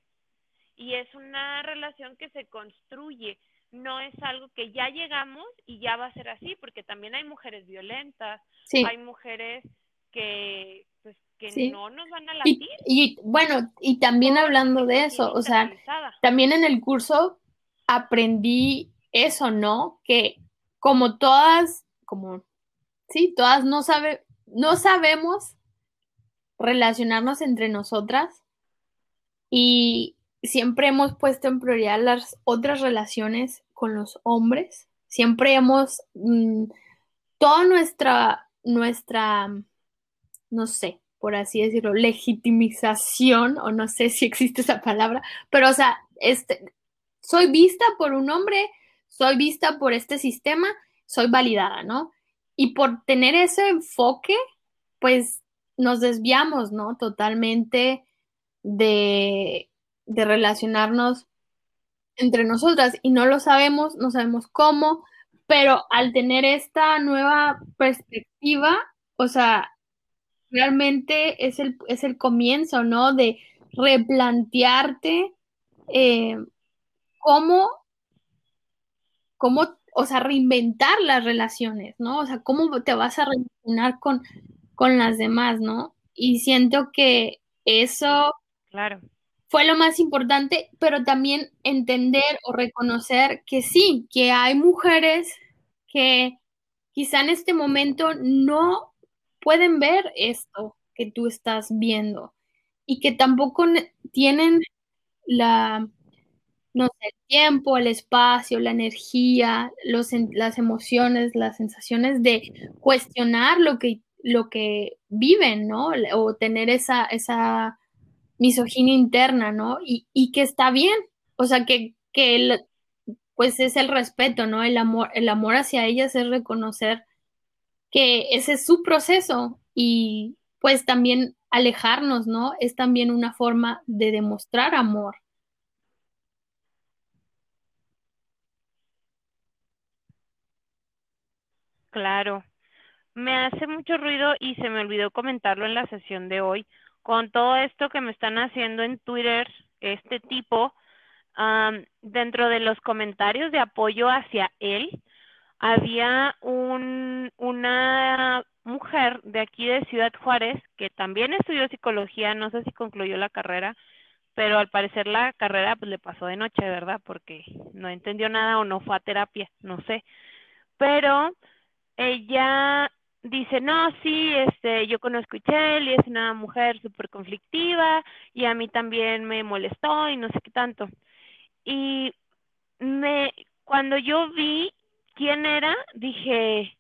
Y es una relación que se construye, no es algo que ya llegamos y ya va a ser así, porque también hay mujeres violentas, sí. hay mujeres que pues que sí. no nos van a latir. Y, y bueno, y también hablando de eso, o sea, también en el curso aprendí eso, ¿no? Que como todas, como sí, todas no sabe, no sabemos relacionarnos entre nosotras y siempre hemos puesto en prioridad las otras relaciones con los hombres. Siempre hemos mmm, toda nuestra nuestra no sé, por así decirlo, legitimización, o no sé si existe esa palabra, pero o sea, este, soy vista por un hombre, soy vista por este sistema, soy validada, ¿no? Y por tener ese enfoque, pues nos desviamos, ¿no? Totalmente de, de relacionarnos entre nosotras y no lo sabemos, no sabemos cómo, pero al tener esta nueva perspectiva, o sea, realmente es el, es el comienzo, ¿no? De replantearte eh, cómo, cómo, o sea, reinventar las relaciones, ¿no? O sea, cómo te vas a relacionar con, con las demás, ¿no? Y siento que eso claro. fue lo más importante, pero también entender o reconocer que sí, que hay mujeres que quizá en este momento no pueden ver esto que tú estás viendo y que tampoco tienen la, no sé, el tiempo, el espacio, la energía, los, las emociones, las sensaciones de cuestionar lo que, lo que viven, ¿no? O tener esa, esa misoginia interna, ¿no? Y, y que está bien, o sea, que que el, pues es el respeto, ¿no? El amor, el amor hacia ellas es reconocer que ese es su proceso y pues también alejarnos, ¿no? Es también una forma de demostrar amor. Claro. Me hace mucho ruido y se me olvidó comentarlo en la sesión de hoy. Con todo esto que me están haciendo en Twitter, este tipo, dentro de los comentarios de apoyo hacia él, había un, una mujer de aquí de Ciudad Juárez que también estudió psicología, no sé si concluyó la carrera, pero al parecer la carrera pues le pasó de noche, ¿verdad? Porque no entendió nada o no fue a terapia, no sé. Pero ella dice, no, sí, este, yo conozco a Chel y es una mujer súper conflictiva y a mí también me molestó y no sé qué tanto. Y me, cuando yo vi quién era, dije,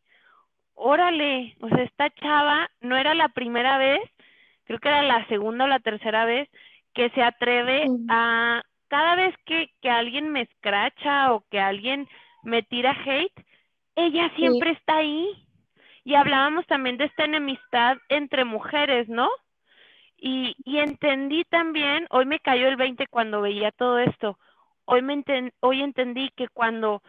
órale, o sea, esta chava no era la primera vez, creo que era la segunda o la tercera vez que se atreve a, cada vez que, que alguien me escracha o que alguien me tira hate, ella siempre está ahí. Y hablábamos también de esta enemistad entre mujeres, ¿no? Y, entendí también, hoy me cayó el 20 cuando veía todo esto, hoy, me hoy entendí que cuando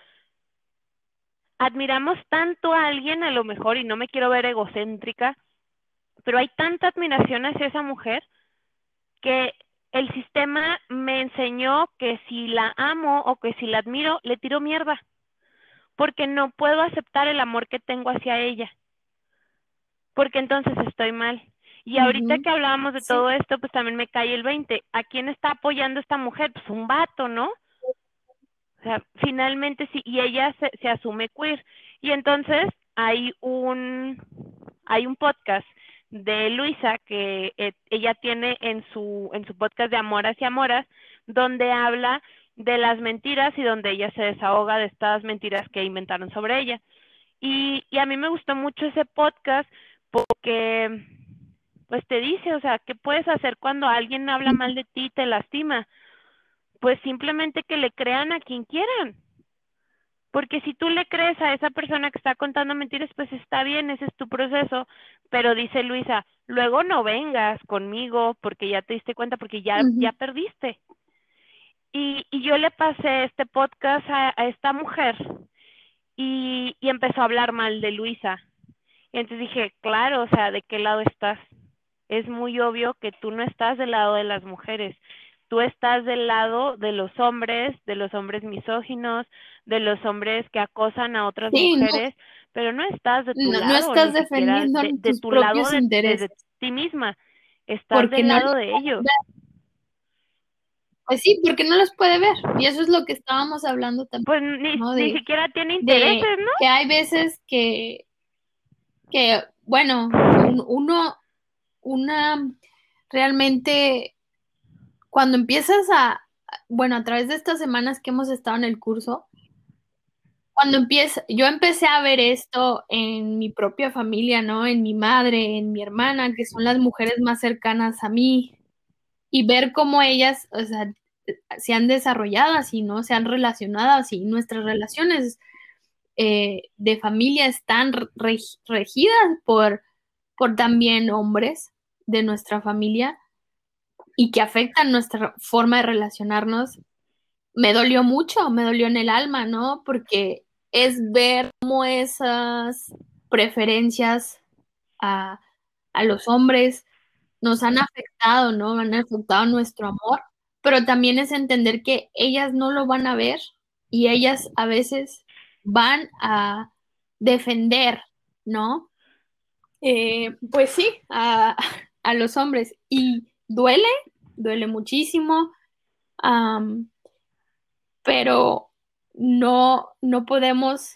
admiramos tanto a alguien, a lo mejor, y no me quiero ver egocéntrica, pero hay tanta admiración hacia esa mujer que el sistema me enseñó que si la amo o que si la admiro, le tiro mierda porque no puedo aceptar el amor que tengo hacia ella, porque entonces estoy mal. Y ahorita que hablábamos de todo esto, pues también me cae el 20. ¿A quién está apoyando esta mujer? Pues un vato, ¿no? O sea, finalmente sí, y ella se, se asume queer. Y entonces hay un, hay un podcast de Luisa que eh, ella tiene en su, en su podcast de Amor hacia Amoras, donde habla de las mentiras y donde ella se desahoga de estas mentiras que inventaron sobre ella. Y, y a mí me gustó mucho ese podcast porque pues te dice, o sea, ¿qué puedes hacer cuando alguien habla mal de ti y te lastima? Pues simplemente que le crean a quien quieran. Porque si tú le crees a esa persona que está contando mentiras, pues está bien, ese es tu proceso. Pero dice Luisa, luego no vengas conmigo porque ya te diste cuenta, porque ya, ya perdiste. Y, y yo le pasé este podcast a, esta mujer y, y empezó a hablar mal de Luisa. Y entonces dije, claro, o sea, ¿de qué lado estás? Es muy obvio que tú no estás del lado de las mujeres, tú estás del lado de los hombres, de los hombres misóginos, de los hombres que acosan a otras mujeres, pero no estás de tu lado, no estás defendiendo de, tu lado de, ti misma, estás del lado de ellos. Pues sí, porque no los puede ver. Y eso es lo que estábamos hablando también. Pues ni, siquiera tiene intereses, ¿no? Que hay veces que, que bueno, uno, una, realmente, cuando empiezas a, bueno, a través de estas semanas que hemos estado en el curso, cuando empieza, yo empecé a ver esto en mi propia familia, ¿no? En mi madre, en mi hermana, que son las mujeres más cercanas a mí, y ver cómo ellas, o sea, se han desarrollado así, ¿no? Se han relacionado así. Nuestras relaciones eh, de familia están regidas por, por también hombres de nuestra familia y que afectan nuestra forma de relacionarnos. Me dolió mucho, me dolió en el alma, ¿no? Porque es ver cómo esas preferencias a, a los hombres nos han afectado, ¿no? Han afectado nuestro amor pero también es entender que ellas no lo van a ver y ellas a veces van a defender, ¿no? Eh, pues sí, a, los hombres. Y duele, duele muchísimo, pero no, no podemos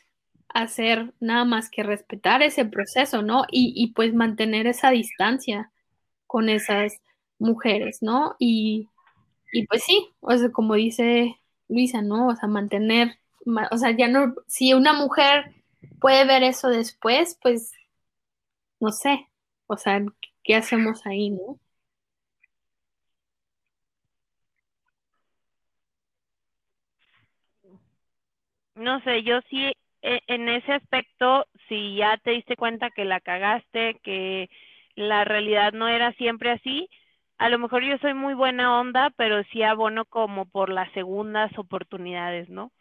hacer nada más que respetar ese proceso, ¿no? Y, pues mantener esa distancia con esas mujeres, ¿no? Y y pues sí, o sea, como dice Luisa, ¿no? O sea, mantener, o sea, ya no, si una mujer puede ver eso después, pues, no sé, o sea, ¿qué hacemos ahí, no? no sé, yo sí e, en ese aspecto, si ya te diste cuenta que la cagaste, que la realidad no era siempre así, a lo mejor yo soy muy buena onda, pero sí abono como por las segundas oportunidades, ¿no?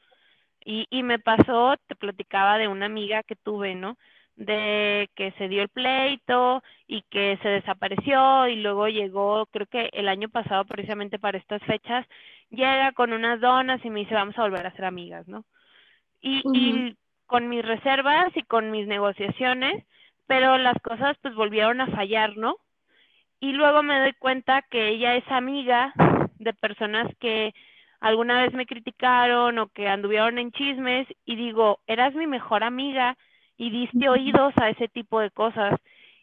Y, y me pasó, te platicaba de una amiga que tuve, ¿no? De que se dio el pleito y que se desapareció y luego llegó, creo que el año pasado precisamente para estas fechas, llega con unas donas y me dice, vamos a volver a ser amigas, ¿no? Y, y con mis reservas y con mis negociaciones, pero las cosas pues volvieron a fallar, ¿no? Y luego me doy cuenta que ella es amiga de personas que alguna vez me criticaron o que anduvieron en chismes y digo, eras mi mejor amiga y diste oídos a ese tipo de cosas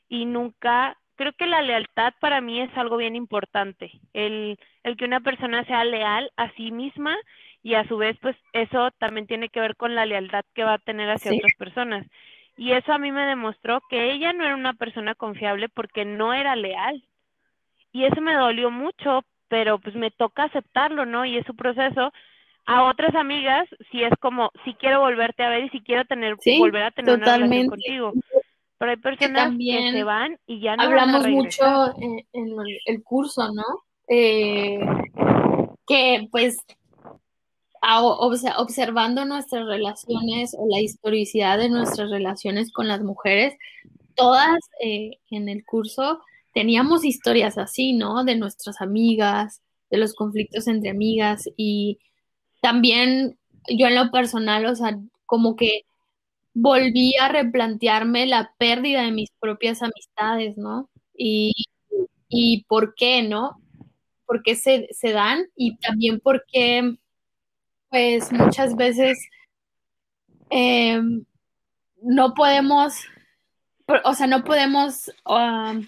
y nunca, creo que la lealtad para mí es algo bien importante, el, el que una persona sea leal a sí misma y a su vez pues eso también tiene que ver con la lealtad que va a tener hacia otras personas. Y eso a mí me demostró que ella no era una persona confiable porque no era leal. Y eso me dolió mucho pero pues me toca aceptarlo, ¿no? Y es su proceso. A otras amigas, si es como, si quiero volverte a ver y si quiero tener, volver a tener una relación contigo. Pero hay personas que, se van y ya no Hablamos mucho en, en, el curso, ¿no? Eh, que pues observando nuestras relaciones o la historicidad de nuestras relaciones con las mujeres, todas eh, en el curso teníamos historias así, ¿no? De nuestras amigas, de los conflictos entre amigas y también yo en lo personal, o sea, como que volví a replantearme la pérdida de mis propias amistades, ¿no? Y, y por qué, ¿no? ¿Por qué se, se dan? Y también porque, pues muchas veces em, no podemos o sea, no podemos um,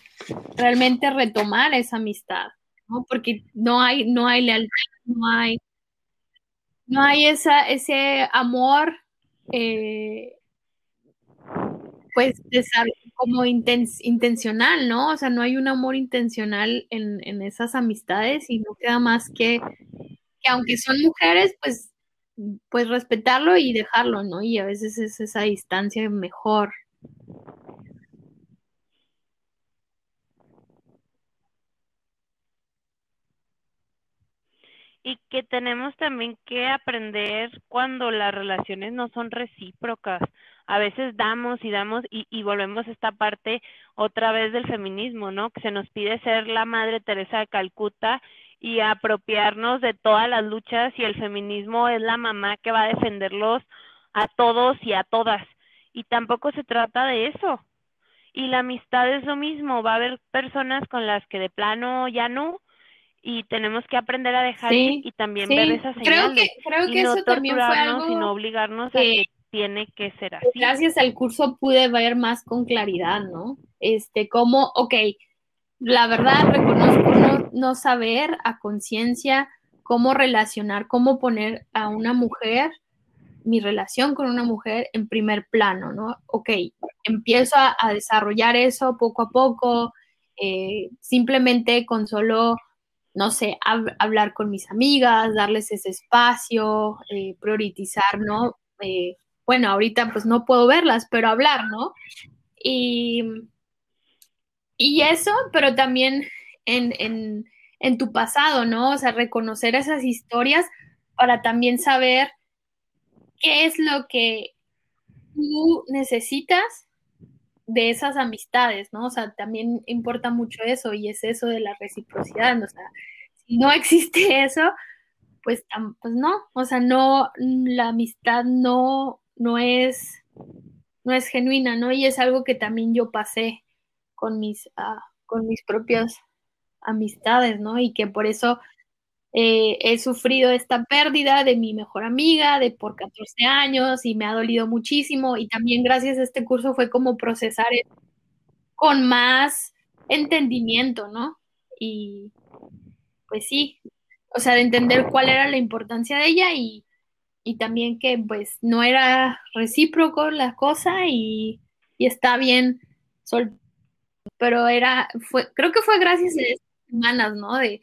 realmente retomar esa amistad, ¿no? Porque no hay, no hay lealtad, no hay, no hay esa, ese amor, eh, pues, como intencional, ¿no? O sea, no hay un amor intencional en, en esas amistades y no queda más que, que aunque son mujeres, pues, pues respetarlo y dejarlo, ¿no? Y a veces es esa distancia mejor. Y que tenemos también que aprender cuando las relaciones no son recíprocas. A veces damos y damos y, y volvemos a esta parte otra vez del feminismo, ¿no? Que se nos pide ser la Madre Teresa de Calcuta y apropiarnos de todas las luchas y el feminismo es la mamá que va a defenderlos a todos y a todas. Y tampoco se trata de eso. Y la amistad es lo mismo, va a haber personas con las que de plano ya no, y tenemos que aprender a dejar y también ver esas señales. Creo que, creo que eso también fue algo y no obligarnos a que tiene que ser así. Gracias al curso pude ver más con claridad, ¿no? Este, como, ok, la verdad reconozco no, no saber a conciencia cómo relacionar, cómo poner a una mujer, mi relación con una mujer en primer plano, ¿no? Ok, empiezo a, a desarrollar eso poco a poco, eh, simplemente con solo no sé, hablar con mis amigas, darles ese espacio, eh, priorizar, ¿no? Eh, bueno, ahorita pues no puedo verlas, pero hablar, ¿no? Y, y eso, pero también en, en, en tu pasado, ¿no? O sea, reconocer esas historias para también saber qué es lo que tú necesitas de esas amistades, ¿no? O sea, también importa mucho eso y es eso de la reciprocidad, o sea, si no existe eso, pues, pues no, o sea, no, la amistad no, no es, no es genuina, ¿no? Y es algo que también yo pasé con mis, uh, con mis propias amistades, ¿no? Y que por eso eh, he sufrido esta pérdida de mi mejor amiga de por 14 años y me ha dolido muchísimo y también gracias a este curso fue como procesar con más entendimiento, ¿no? Y pues sí, o sea, de entender cuál era la importancia de ella y, y también que pues no era recíproco la cosa y, y está bien sol pero era, fue, creo que fue gracias a estas semanas, ¿no? De,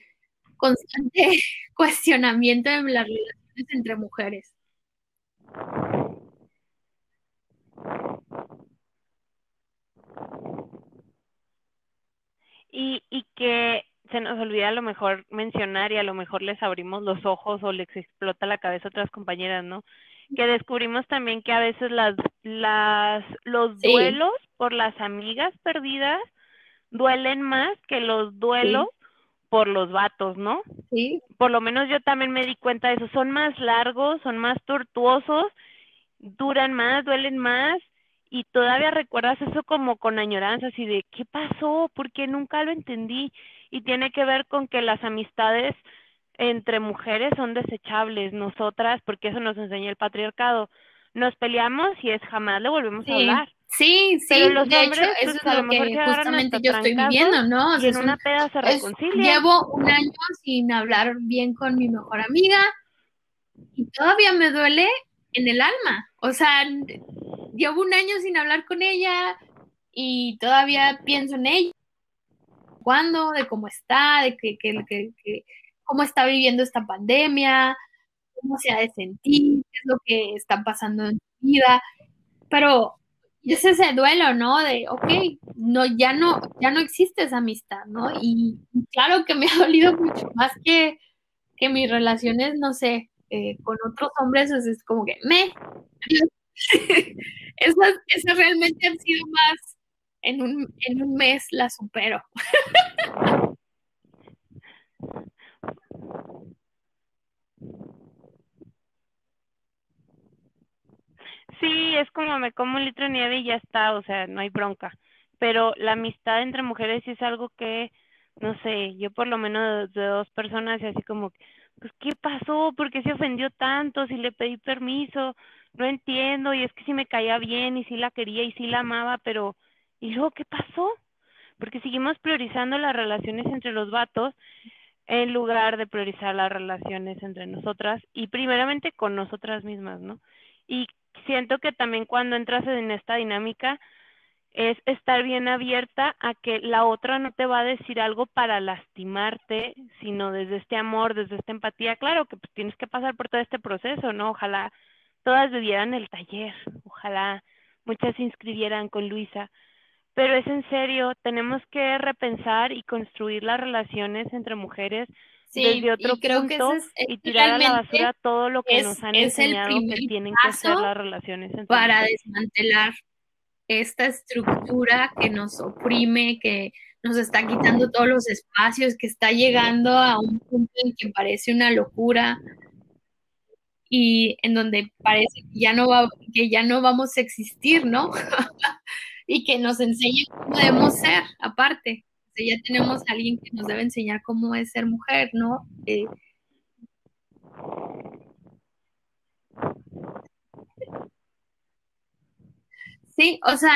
constante cuestionamiento en las relaciones entre mujeres. Y, y que se nos olvida a lo mejor mencionar y a lo mejor les abrimos los ojos o les explota la cabeza a otras compañeras, ¿no? Que descubrimos también que a veces las, las, los Sí. duelos por las amigas perdidas duelen más que los duelos por los vatos, ¿no? Sí, Por lo menos yo también me di cuenta de eso. Son más largos, son más tortuosos, duran más, duelen más y todavía recuerdas eso como con añoranza, así de ¿qué pasó? Porque nunca lo entendí y tiene que ver con que las amistades entre mujeres son desechables, nosotras, porque eso nos enseña el patriarcado. Nos peleamos y es jamás le volvemos a hablar. Sí, sí. Pero los de hecho, eso pues, es a lo que justamente yo estoy viviendo, ¿no? O sea, en es una un- peda se es- reconcilian. llevo un año sin hablar bien con mi mejor amiga y todavía me duele en el alma. O sea, llevo un año sin hablar con ella y todavía pienso en ella. ¿Cuándo? De cómo está, de que, que, que- que- cómo está viviendo esta pandemia, cómo se ha de sentir, qué es lo que está pasando en su vida. Pero es ese duelo, ¿no? De, ok, no, ya no, ya no existe esa amistad, ¿no? Y, y claro que me ha dolido mucho más que, que mis relaciones, no sé, eh, con otros hombres, es, es como que me. esas, esas realmente han sido más, en un, en un mes las supero. Sí, es como me como un litro de nieve y ya está, o sea, no hay bronca. Pero la amistad entre mujeres sí es algo que, no sé, yo por lo menos de dos personas y así como, pues, ¿qué pasó? ¿Por qué se ofendió tanto? Si le pedí permiso, no entiendo, y es que sí me caía bien y sí la quería y sí la amaba, pero, ¿y luego qué pasó? Porque seguimos priorizando las relaciones entre los vatos en lugar de priorizar las relaciones entre nosotras y primeramente con nosotras mismas, ¿no? Y siento que también cuando entras en esta dinámica es estar bien abierta a que la otra no te va a decir algo para lastimarte, sino desde este amor, desde esta empatía. Claro que pues, tienes que pasar por todo este proceso, ¿no? Ojalá todas vivieran el taller, ojalá muchas se inscribieran con Luisa, pero es en serio, tenemos que repensar y construir las relaciones entre mujeres Sí, desde otro y creo que punto ese es, y es tirar a la basura todo lo que es- nos han el enseñado que tienen que paso las relaciones para desmantelar esta estructura que nos oprime, que nos está quitando todos los espacios, que está llegando a un punto en que parece una locura y en donde parece que ya no va, que ya no vamos a existir, ¿no? y que nos enseñe cómo debemos ser, aparte. Sea, ya tenemos a alguien que nos debe enseñar cómo es ser mujer, ¿no? Eh, sí, o sea,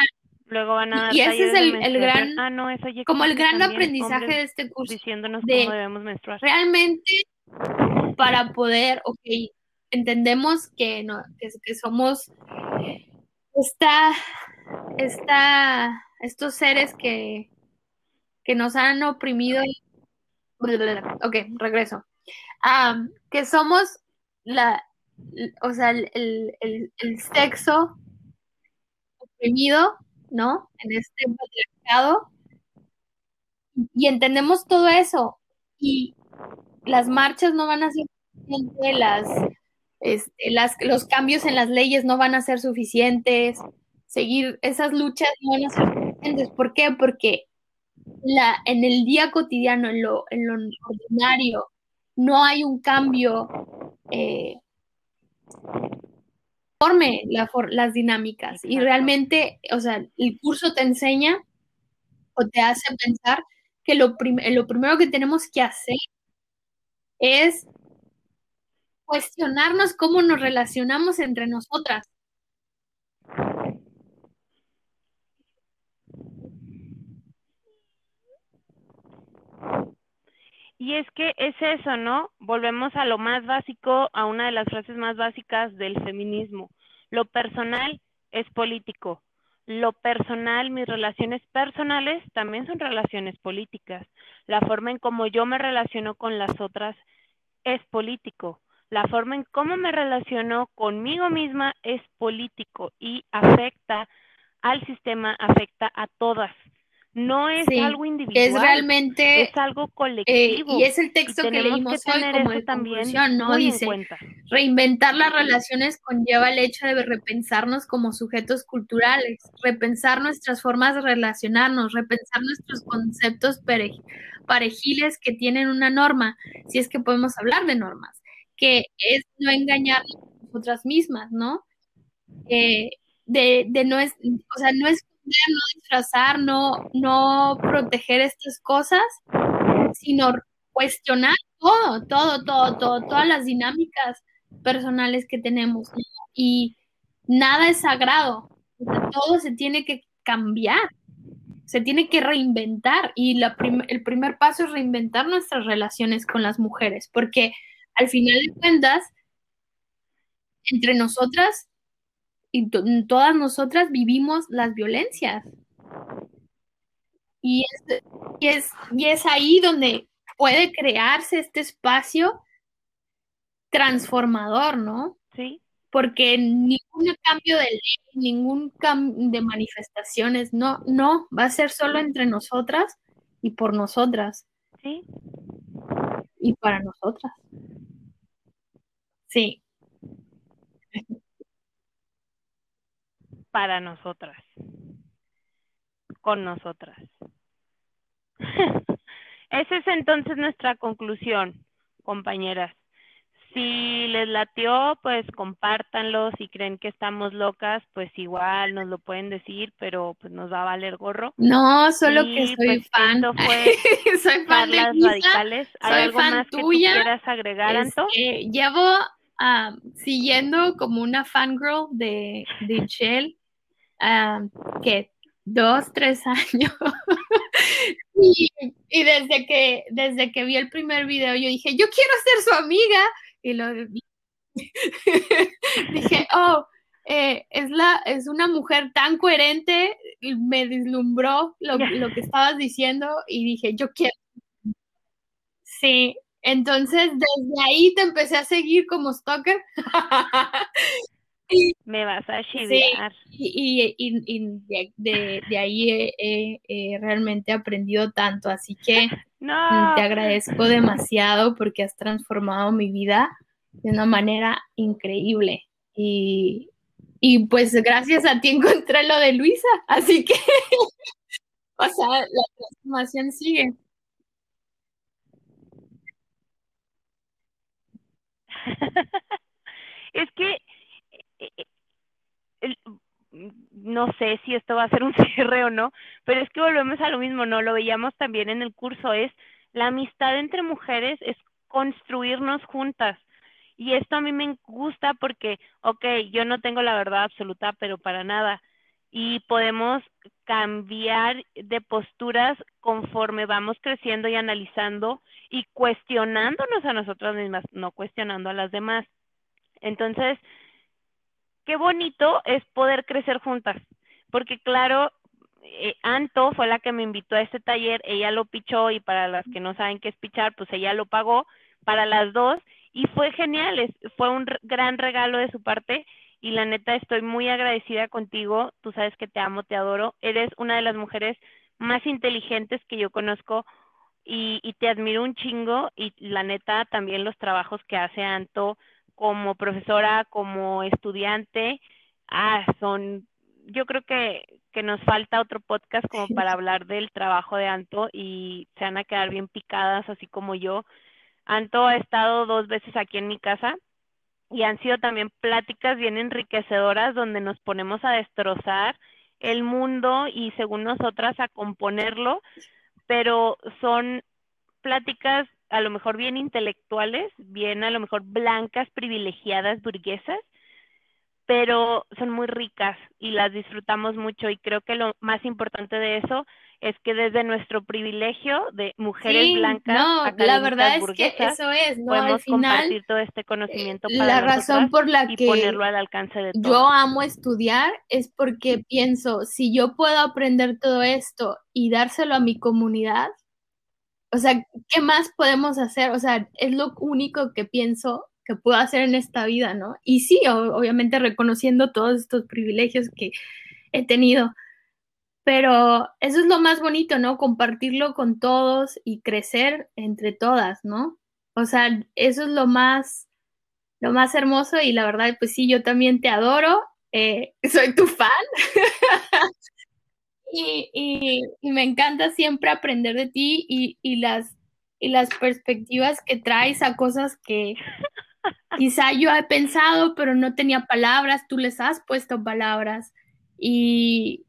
Luego van a dar Y ese es el- el gran- Ah, no, eso ya como el gran aprendizaje de este curso. diciéndonos de- cómo debemos menstruar. realmente para poder, ok, entendemos que, no, que, que somos esta, esta, estos seres que, que nos han oprimido. y- Ok, regreso. Que somos la, o sea, el, el- el- sexo oprimido, ¿no? En este patriarcado. Y entendemos todo eso. Y las marchas no van a ser suficientes, las, este, las, los cambios en las leyes no van a ser suficientes, seguir esas luchas no van a ser suficientes. ¿Por qué? Porque la, en el día cotidiano, en lo, en lo ordinario, no hay un cambio eh, forme la for- las dinámicas. Y realmente, o sea, el curso te enseña o te hace pensar que lo, prim- lo primero que tenemos que hacer es cuestionarnos cómo nos relacionamos entre nosotras. Y es que es eso, ¿no? Volvemos a lo más básico, a una de las frases más básicas del feminismo. Lo personal es político. Lo personal, mis relaciones personales también son relaciones políticas. La forma en cómo yo me relaciono con las otras es político. la forma en cómo me relaciono conmigo misma es político y afecta al sistema, afecta a todas. No es Sí, algo individual, Es realmente, es algo eh, colectivo. y es el texto que leímos que hoy como de también ¿no? Dice. Reinventar las relaciones conlleva el hecho de repensarnos como sujetos culturales, repensar nuestras formas de relacionarnos, repensar nuestros conceptos parejiles que tienen una norma, si es que podemos hablar de normas, que es no engañarnos a nosotras mismas, ¿no? Eh, de, de no es, o sea, no esconder, no disfrazar, no, no proteger estas cosas, sino cuestionar todo, todo, todo, todo, todas las dinámicas personales que tenemos y nada es sagrado, todo se tiene que cambiar, se tiene que reinventar y la el primer paso es reinventar nuestras relaciones con las mujeres, porque al final de cuentas, entre nosotras y to- todas nosotras vivimos las violencias. Y es, y es, y es ahí donde puede crearse este espacio transformador, ¿no? Sí, Porque ningún cambio de ley, ningún cambio de manifestaciones, no, no, va a ser solo entre nosotras y por nosotras sí. y para nosotras. Sí, para nosotras, con nosotras. Esa es entonces nuestra conclusión, compañeras. Si les latió, pues compártanlo. Si creen que estamos locas, pues igual nos lo pueden decir, pero pues nos va a valer gorro. no, solo que soy pues, fan. fue soy fan de Lisa. radicales. ¿Hay soy algo fan más que tú tuya. quieras agregar, Anto? Llevo ah, siguiendo como una fangirl de, de Shell, ah, que dos, tres años. y, y desde que, desde que vi el primer video, yo dije, yo quiero ser su amiga. Y lo dije, oh, eh, es la, es una mujer tan coherente, me deslumbró lo, lo que estabas diciendo y dije, yo quiero. Sí, entonces desde ahí te empecé a seguir como stalker. Me vas a chivear. y, y- y de, de- ahí he, he- he realmente aprendido tanto, así que No. te agradezco demasiado porque has transformado mi vida de una manera increíble. Y, y pues gracias a ti encontré lo de Luisa, así que, o sea, la transformación sigue. es que eh, eh, no sé si esto va a ser un cierre o no, pero es que volvemos a lo mismo, ¿no? Lo veíamos también en el curso, es la amistad entre mujeres es construirnos juntas. Y esto a mí me gusta porque, ok, yo no tengo la verdad absoluta, pero para nada. Y podemos cambiar de posturas conforme vamos creciendo y analizando y cuestionándonos a nosotras mismas, no cuestionando a las demás. Entonces, qué bonito es poder crecer juntas, porque claro, eh, Anto fue la que me invitó a este taller, ella lo pichó y para las que no saben qué es pichar, pues ella lo pagó para las dos y fue genial, fue un gran regalo de su parte y la neta estoy muy agradecida contigo, tú sabes que te amo, te adoro, eres una de las mujeres más inteligentes que yo conozco y, y te admiro un chingo y la neta también los trabajos que hace Anto como profesora, como estudiante, ah, son, yo creo que, que nos falta otro podcast como para hablar del trabajo de Anto y se van a quedar bien picadas, así como yo. Anto ha estado dos veces aquí en mi casa y han sido también pláticas bien enriquecedoras donde nos ponemos a destrozar el mundo y según nosotras a componerlo, pero son pláticas a lo mejor bien intelectuales, bien a lo mejor blancas, privilegiadas, burguesas, pero son muy ricas y las disfrutamos mucho y creo que lo más importante de eso es que desde nuestro privilegio de mujeres Sí, blancas, no, la verdad es que eso es, ¿no? Al podemos final, compartir todo este conocimiento eh, para la razón por la y que ponerlo al alcance de todos. yo amo estudiar es porque pienso, si yo puedo aprender todo esto y dárselo a mi comunidad, o sea, ¿qué más podemos hacer? O sea, es lo único que pienso que puedo hacer en esta vida, ¿no? Y sí, obviamente reconociendo todos estos privilegios que he tenido, pero eso es lo más bonito, ¿no? Compartirlo con todos y crecer entre todas, ¿no? O sea, eso es lo más, lo más hermoso y la verdad, pues sí, yo también te adoro, eh, soy tu fan y, me encanta siempre aprender de ti y, y, las, y las perspectivas que traes a cosas que quizá yo he pensado, pero no tenía palabras, tú les has puesto palabras y,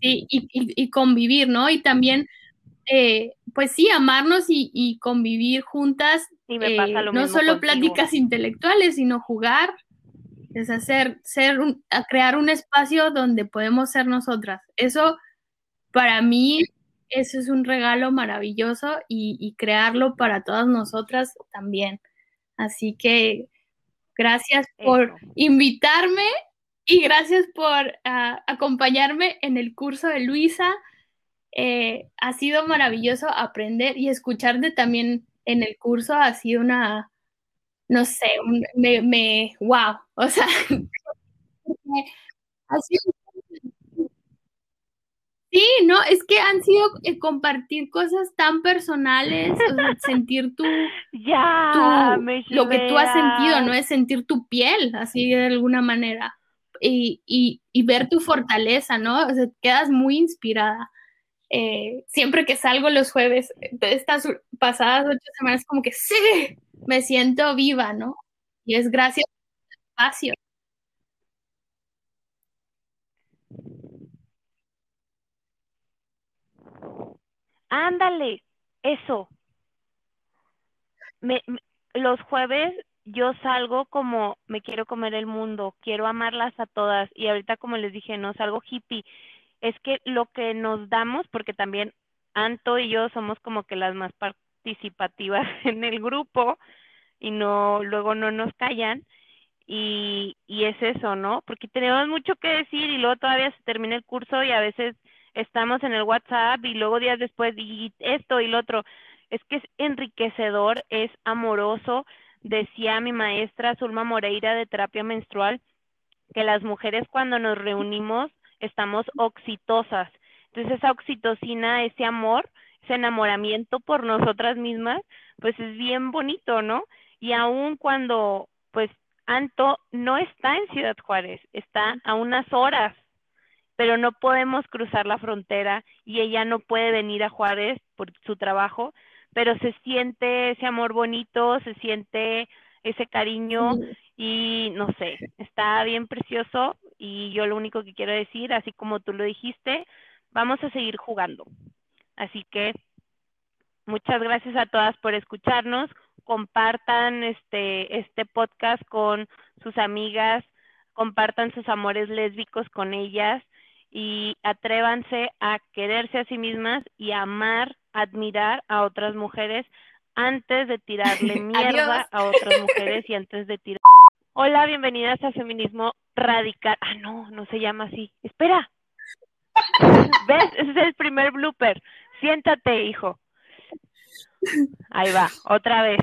y, y, convivir, ¿no? Y también, eh, pues sí, amarnos y, convivir juntas, eh, no solo pláticas intelectuales, sino jugar, es hacer, ser a crear un espacio donde podemos ser nosotras. Eso, para mí, eso es un regalo maravilloso y, crearlo para todas nosotras también. Así que gracias por invitarme y gracias por acompañarme en el curso de Luisa. Eh, ha sido maravilloso aprender y escucharte también en el curso. Ha sido una, no sé, me, me, wow. O sea, sido Sí, no, es que han sido eh, compartir cosas tan personales, o sea, sentir tu, ya, lo que tú has sentido, ¿no? Es sentir tu piel, así de alguna manera y, ver tu fortaleza, ¿no? O sea, quedas muy inspirada. Eh, siempre que salgo los jueves, de estas pasadas ocho semanas, como que sí, me siento viva, ¿no? Y es gracias al espacio. Ándale, eso. los jueves yo salgo como me quiero comer el mundo, quiero amarlas a todas y ahorita como les dije, no salgo hippie. Es que lo que nos damos, porque también Anto y yo somos como que las más participativas en el grupo y no luego no nos callan y, y es eso, ¿no? Porque tenemos mucho que decir y luego todavía se termina el curso y a veces estamos en el WhatsApp y luego días después y esto y lo otro. Es que es enriquecedor, es amoroso, decía mi maestra Zulma Moreira de terapia menstrual que las mujeres cuando nos reunimos estamos oxitosas. Entonces esa oxitocina, ese amor, ese enamoramiento por nosotras mismas, pues es bien bonito, ¿no? Y aun cuando, pues, Anto no está en Ciudad Juárez, está a unas horas, pero no podemos cruzar la frontera y ella no puede venir a Juárez por su trabajo, pero se siente ese amor bonito, se siente ese cariño y no sé, está bien precioso y yo lo único que quiero decir, así como tú lo dijiste, vamos a seguir jugando. Así que muchas gracias a todas por escucharnos, compartan este este podcast con sus amigas, compartan sus amores lésbicos con ellas y atrévanse a quererse a sí mismas y amar admirar a otras mujeres antes de tirarle mierda a otras mujeres y antes de tirar. Hola, bienvenidas a Feminismo Radical. Ah, no, no se llama así. Espera. ¿Ves? Ese es el primer blooper. Siéntate, hijo. Ahí va, otra vez.